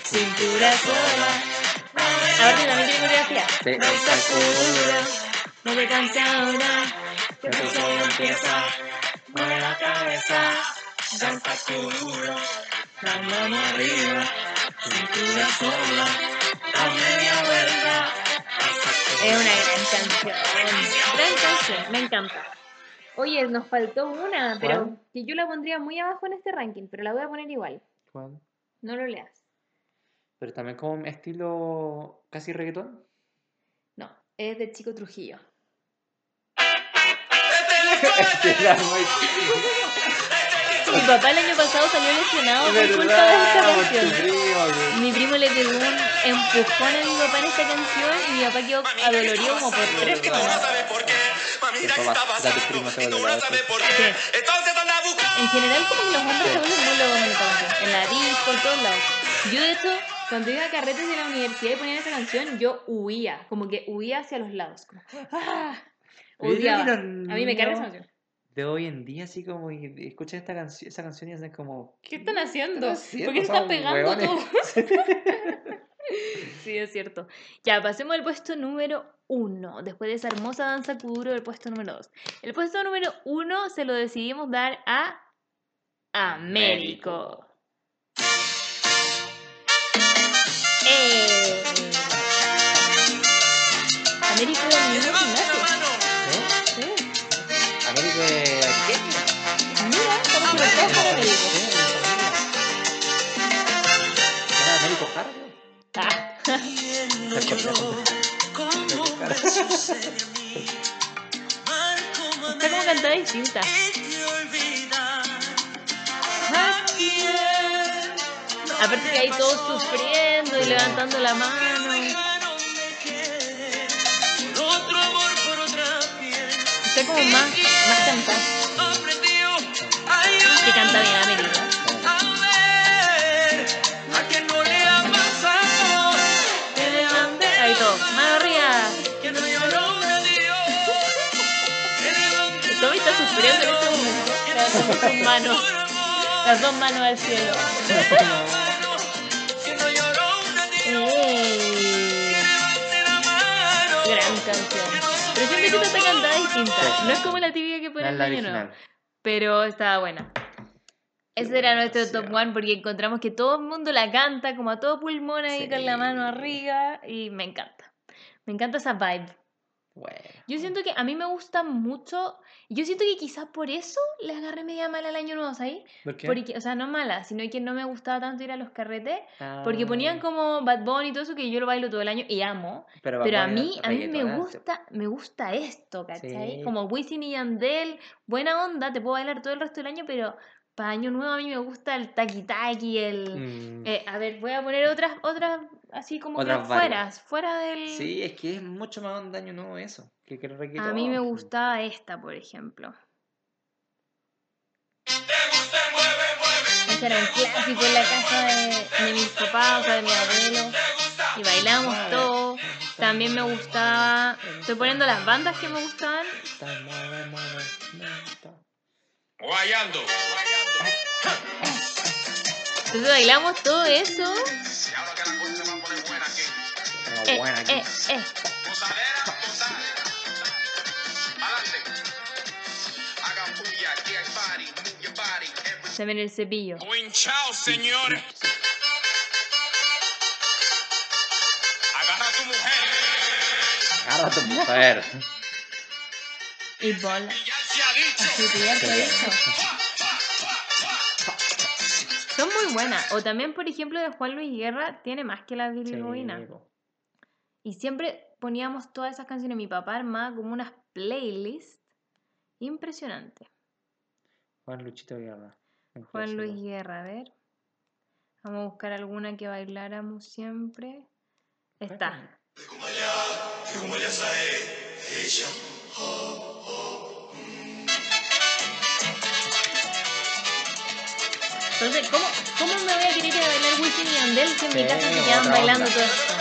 cintura sola. Ahora también tiene coreografía. Sí, Danza Kuduro, no te canses ahora. Que Pero esto solo empieza. Mueve la cabeza. Danza Kuduro, la mano arriba, cintura sola. A media vuelta. Es una gran canción. Gran canción, me encanta. Oye, nos faltó una, pero ¿Cuál? que yo la pondría muy abajo en este ranking, pero la voy a poner igual. ¿Cuál? No lo leas. Pero también como estilo casi reggaetón. No, es de Chico Trujillo. *laughs* *laughs* Mi papá el año pasado salió lesionado por culpa de esta canción. Mi primo le pegó un empujón a mi papá en esta canción y mi papá quedó adolorido como por tres semanas. En general, como que los hombres se vuelven muy locos canción. En la disco, en todos lados. Yo, de hecho, cuando iba a carretes de la universidad y ponían esa canción, yo huía. Como que huía hacia los lados. Como, ¡ah! Odiaba. A mí me carga esa canción. De hoy en día, así como y escuchan esta canción, esa canción y hacen como. ¿Qué están haciendo? ¿Por qué se están pegando todo? *laughs* Sí, es cierto. Ya, pasemos al puesto número uno. Después de esa hermosa danza kuduro del puesto número dos. El puesto número uno se lo decidimos dar a Américo. Eh. Américo gimnasio. ¿Eh? Américo de? Mira, estamos conectados con Américo. Era Américo Jara. Ah. Está como cantada distinta. Aparte que ahí todos sufriendo y levantando la mano. Está como más, más cantada. Que canta bien Américo. Ahí todo. Mano arriba. Tommy está sufriendo en este momento. Manos. Las dos manos al cielo. *laughs* Gran canción. Pero siempre que está cantada distinta. No es como la típica que No pone es el la año nuevo. original. Pero estaba buena. Ese era nuestro top one porque encontramos que todo el mundo la canta como a todo pulmón ahí con la Sí. mano arriba y me encanta. Me encanta esa vibe. Bueno. Yo siento que a mí me gusta mucho. Yo siento que quizás por eso le agarré media mala al año nuevo, ¿sabes? ¿Por qué? Porque, o sea, no mala, sino que no me gustaba tanto ir a los carretes. Porque Ah, ponían como Bad Bunny y todo eso que yo lo bailo todo el año y amo. Pero, Pero a mí, a mí me gusta, me gusta esto, ¿cachai? Sí. Como Wisin y Yandel, buena onda, te puedo bailar todo el resto del año, pero para año nuevo a mí me gusta el taqui taqui, el... Mm, eh, a ver, voy a poner otras, otras así como Otras que varias. fuera, fuera del... Sí, es que es mucho más un daño nuevo eso. Que, que el A mí me gustaba esta, por ejemplo. Ese era un clásico en la casa de, de mis papás, o sea, de mi abuelo. Y bailamos todo. También me gustaba. Estoy poniendo las bandas que me gustaban. Guayando. Entonces bailamos todo eso. Eh, buena aquí. eh, eh. Se ven el cepillo. Buen chao, señores. Agarra a tu mujer. Agarra a tu mujer. Y bola. Así que ya te. Son muy buenas. O también, por ejemplo, de Juan Luis Guerra, tiene más que la bilirrubina. Sí. Y siempre poníamos todas esas canciones. Mi papá armaba como unas playlists impresionantes. Juan Luchito Guerra. Juan. Luis Guerra, a ver. Vamos a buscar alguna que bailáramos siempre. Está. Entonces, ¿cómo, ¿cómo me voy a querer ir a bailar Wisin y Yandel si en mi casa se quedan bailando todo esto?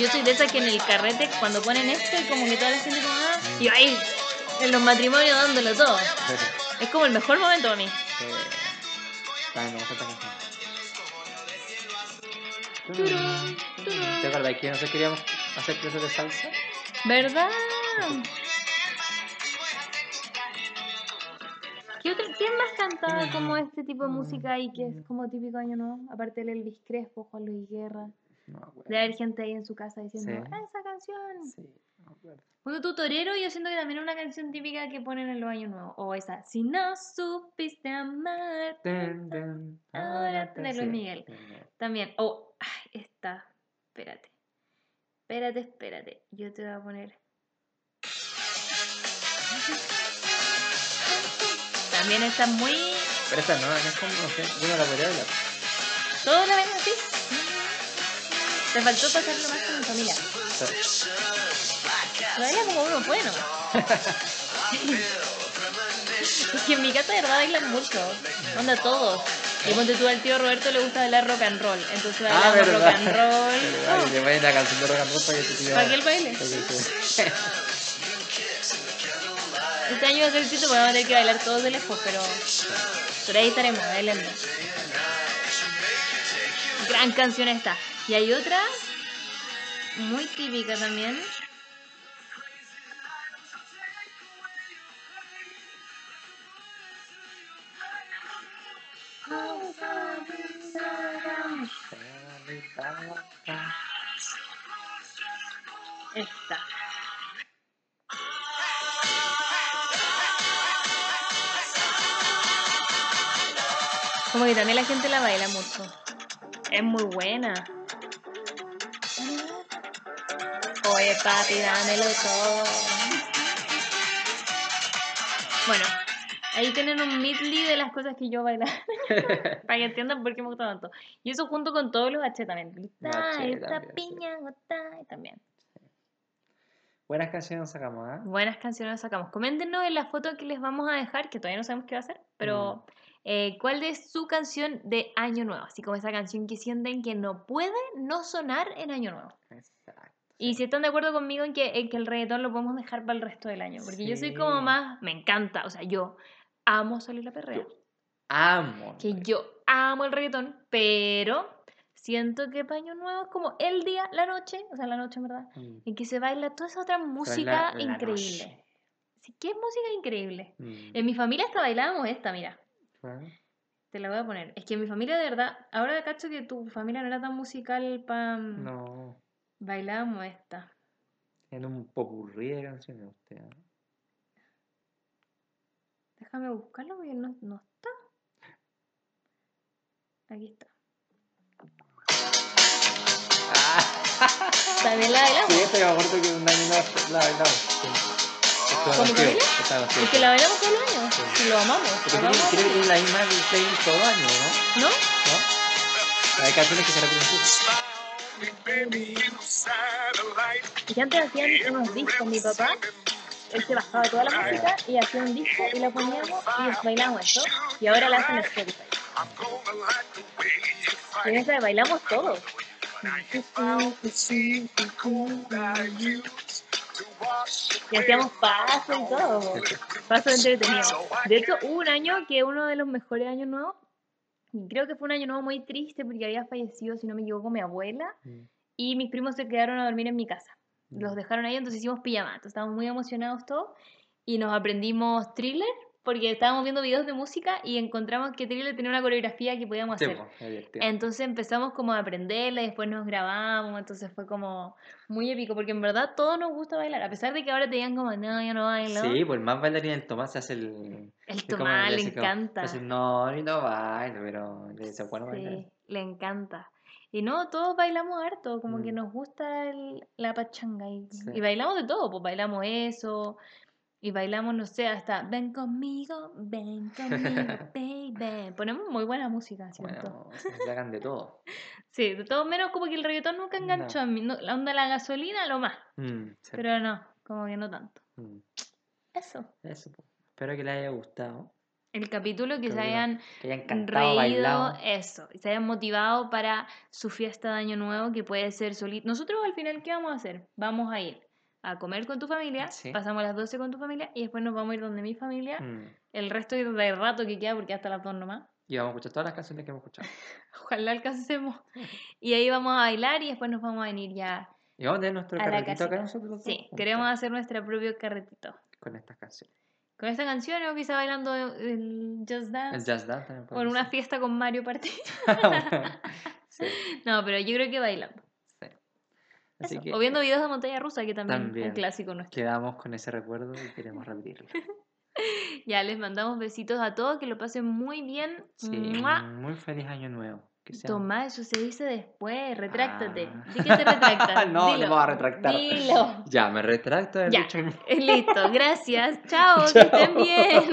Yo soy de esas que en el carrete, cuando ponen esto, y como que toda la gente como, ah, y yo ahí, en los matrimonios dándolo todo. *laughs* Es como el mejor momento para mí. Sí. También me gusta esta canción. ¿Te acuerdas que nosotros queríamos hacer clases de salsa? ¿Verdad? ¿Qué, otro- ¿Quién más cantaba como este tipo de música ahí que es como típico año nuevo? Aparte del Elvis Crespo, Juan Luis Guerra. No. De haber gente ahí en su casa diciendo, Sí. "Ah, esa canción. Sí, no acuerdo. Bueno, tu torero, yo siento que también es una canción típica que ponen en los años nuevos. O esa, si no supiste amar. Ahora de Luis. Miguel. También. Oh, ay, esta. Espérate. Espérate, espérate. Yo te voy a poner. También está muy... Pero esta no, no es como, no sé, yo no la podría hablar. Todo ven así. Te faltó pasarlo más con mi familia. Lo baila como uno nomás. *laughs* Es que en mi casa de verdad bailan mucho. Onda todos. Y ponte tú al tío Roberto le gusta bailar rock and roll. Entonces Ah, bailamos rock verdad. and roll. *laughs* Y le la canción de rock and roll para que te tire- ¿Para que él baile? Este año va a ser distinto porque vamos a tener que bailar todos de lejos, pero por ahí estaremos bailando. Gran canción esta. Y hay otra muy típica también. Esta. Como que también la gente la baila mucho. Es muy buena. Oye, papi, dámelo todo. Bueno, ahí tienen un medley de las cosas que yo bailaba. *laughs* para que entiendan por qué me gusta tanto. Y eso junto con todos los H también. Esta también, sí. piña, y también. Buenas canciones sacamos, ¿ah? Buenas canciones sacamos. Coméntenos en la foto que les vamos a dejar, que todavía no sabemos qué va a ser, pero eh, ¿cuál es su canción de Año Nuevo? Así como esa canción que sienten que no puede no sonar en Año Nuevo. Exacto. Y si están de acuerdo conmigo en que, en que el reggaetón lo podemos dejar para el resto del año. Porque yo soy como más, me encanta, o sea, yo amo salir a perrear. Amo. Que yo amo el reggaetón, pero siento que para Año Nuevo es como el día, la noche, o sea, la noche en verdad, Mm. en que se baila toda esa otra música la increíble. Sí, ¿Qué música increíble? Mm. En mi familia hasta bailábamos esta, mira. Te la voy a poner. Es que en mi familia, de verdad, ahora cacho que tu familia no era tan musical para... No. Bailábamos esta. En un popurrí de canciones usted. ¿ah? Déjame buscarlo porque no, no está. Aquí está. Ah, También la bailamos. sí, pero me acuerdo que un año la bailamos. Sí. Estuvo ¿Con mi contigo, familia? estaba contigo, Es que la bailamos todos los años. Sí. Y lo amamos. Creo que tiene la misma playlist todo año, ¿no? ¿No? ¿No? Hay canciones que se repiten. Y antes hacían unos discos, mi papá. Él se bajaba toda la música y hacía un disco y lo poníamos y bailábamos eso. Y ahora la hacen en Spotify. En esa bailamos todos. Y hacíamos paso y todo. Paso entretenido. De hecho, hubo un año que uno de los mejores años nuevos, creo que fue un año nuevo muy triste porque había fallecido, si no me equivoco, mi abuela. Mm. Y mis primos se quedaron a dormir en mi casa. Los Mm. dejaron ahí, entonces hicimos pijama. Entonces estábamos muy emocionados todos. Y nos aprendimos thriller porque estábamos viendo videos de música y encontramos que thriller tenía una coreografía que podíamos Sí, hacer. divertido. Entonces empezamos como a aprenderla y después nos grabamos, entonces fue como muy épico, porque en verdad todos nos gusta bailar, a pesar de que ahora te digan como, no, yo no bailo. Sí, pues más bailarín el Tomás se hace el. El Tomás le como- encanta. no, yo no bailo, pero le bueno bailar. Sí, le encanta. Y no, todos bailamos harto, como que Mm. nos gusta el- la pachanga y, Sí. y bailamos de todo, pues bailamos eso y bailamos, no sé, hasta ven conmigo, ven conmigo, *laughs* baby. Ponemos muy buena música, siento. Bueno, se hagan de todo. *laughs* Sí, de todo menos como que el reggaetón nunca enganchó No. a mí. No, la onda de la gasolina, lo más. Mm, sí. Pero no, como que no tanto. Mm, Eso. Eso. Espero que les haya gustado. El capítulo que se hayan Que hayan cantado, reído, bailado. eso, y se hayan motivado para su fiesta de año nuevo, que puede ser solito. Nosotros al final, ¿qué vamos a hacer? Vamos a ir a comer con tu familia, Sí. pasamos las 12 con tu familia y después nos vamos a ir donde mi familia, Mm, el resto del rato que queda, porque hasta las 2 nomás. Y vamos a escuchar todas las canciones que hemos escuchado. *laughs* Ojalá alcancemos. Y ahí vamos a bailar y después nos vamos a venir ya. Y vamos a tener nuestro A carretito acá nosotros Sí, juntos, queremos hacer nuestro propio carretito. Con estas canciones. Con esta canción o quizá bailando el Just El Dance. Jazz Dance también O en una fiesta con Mario Party. *laughs* sí, *laughs* No, pero yo creo que bailando. Sí. Así Eso, que O viendo videos de montaña rusa, que también, es un clásico nuestro. quedamos con ese recuerdo y queremos repetirlo. *laughs* Ya les mandamos besitos a todos, que lo pasen muy bien. Sí, ¡Mua! muy feliz año nuevo. Tomás, eso se dice después. Retráctate. Ah. ¿De qué te retractas? *laughs* No, no Dilo. me voy a retractar. Dilo. Ya, me retracto Ya. dicho. Listo, gracias. *laughs* Chao, que estén bien.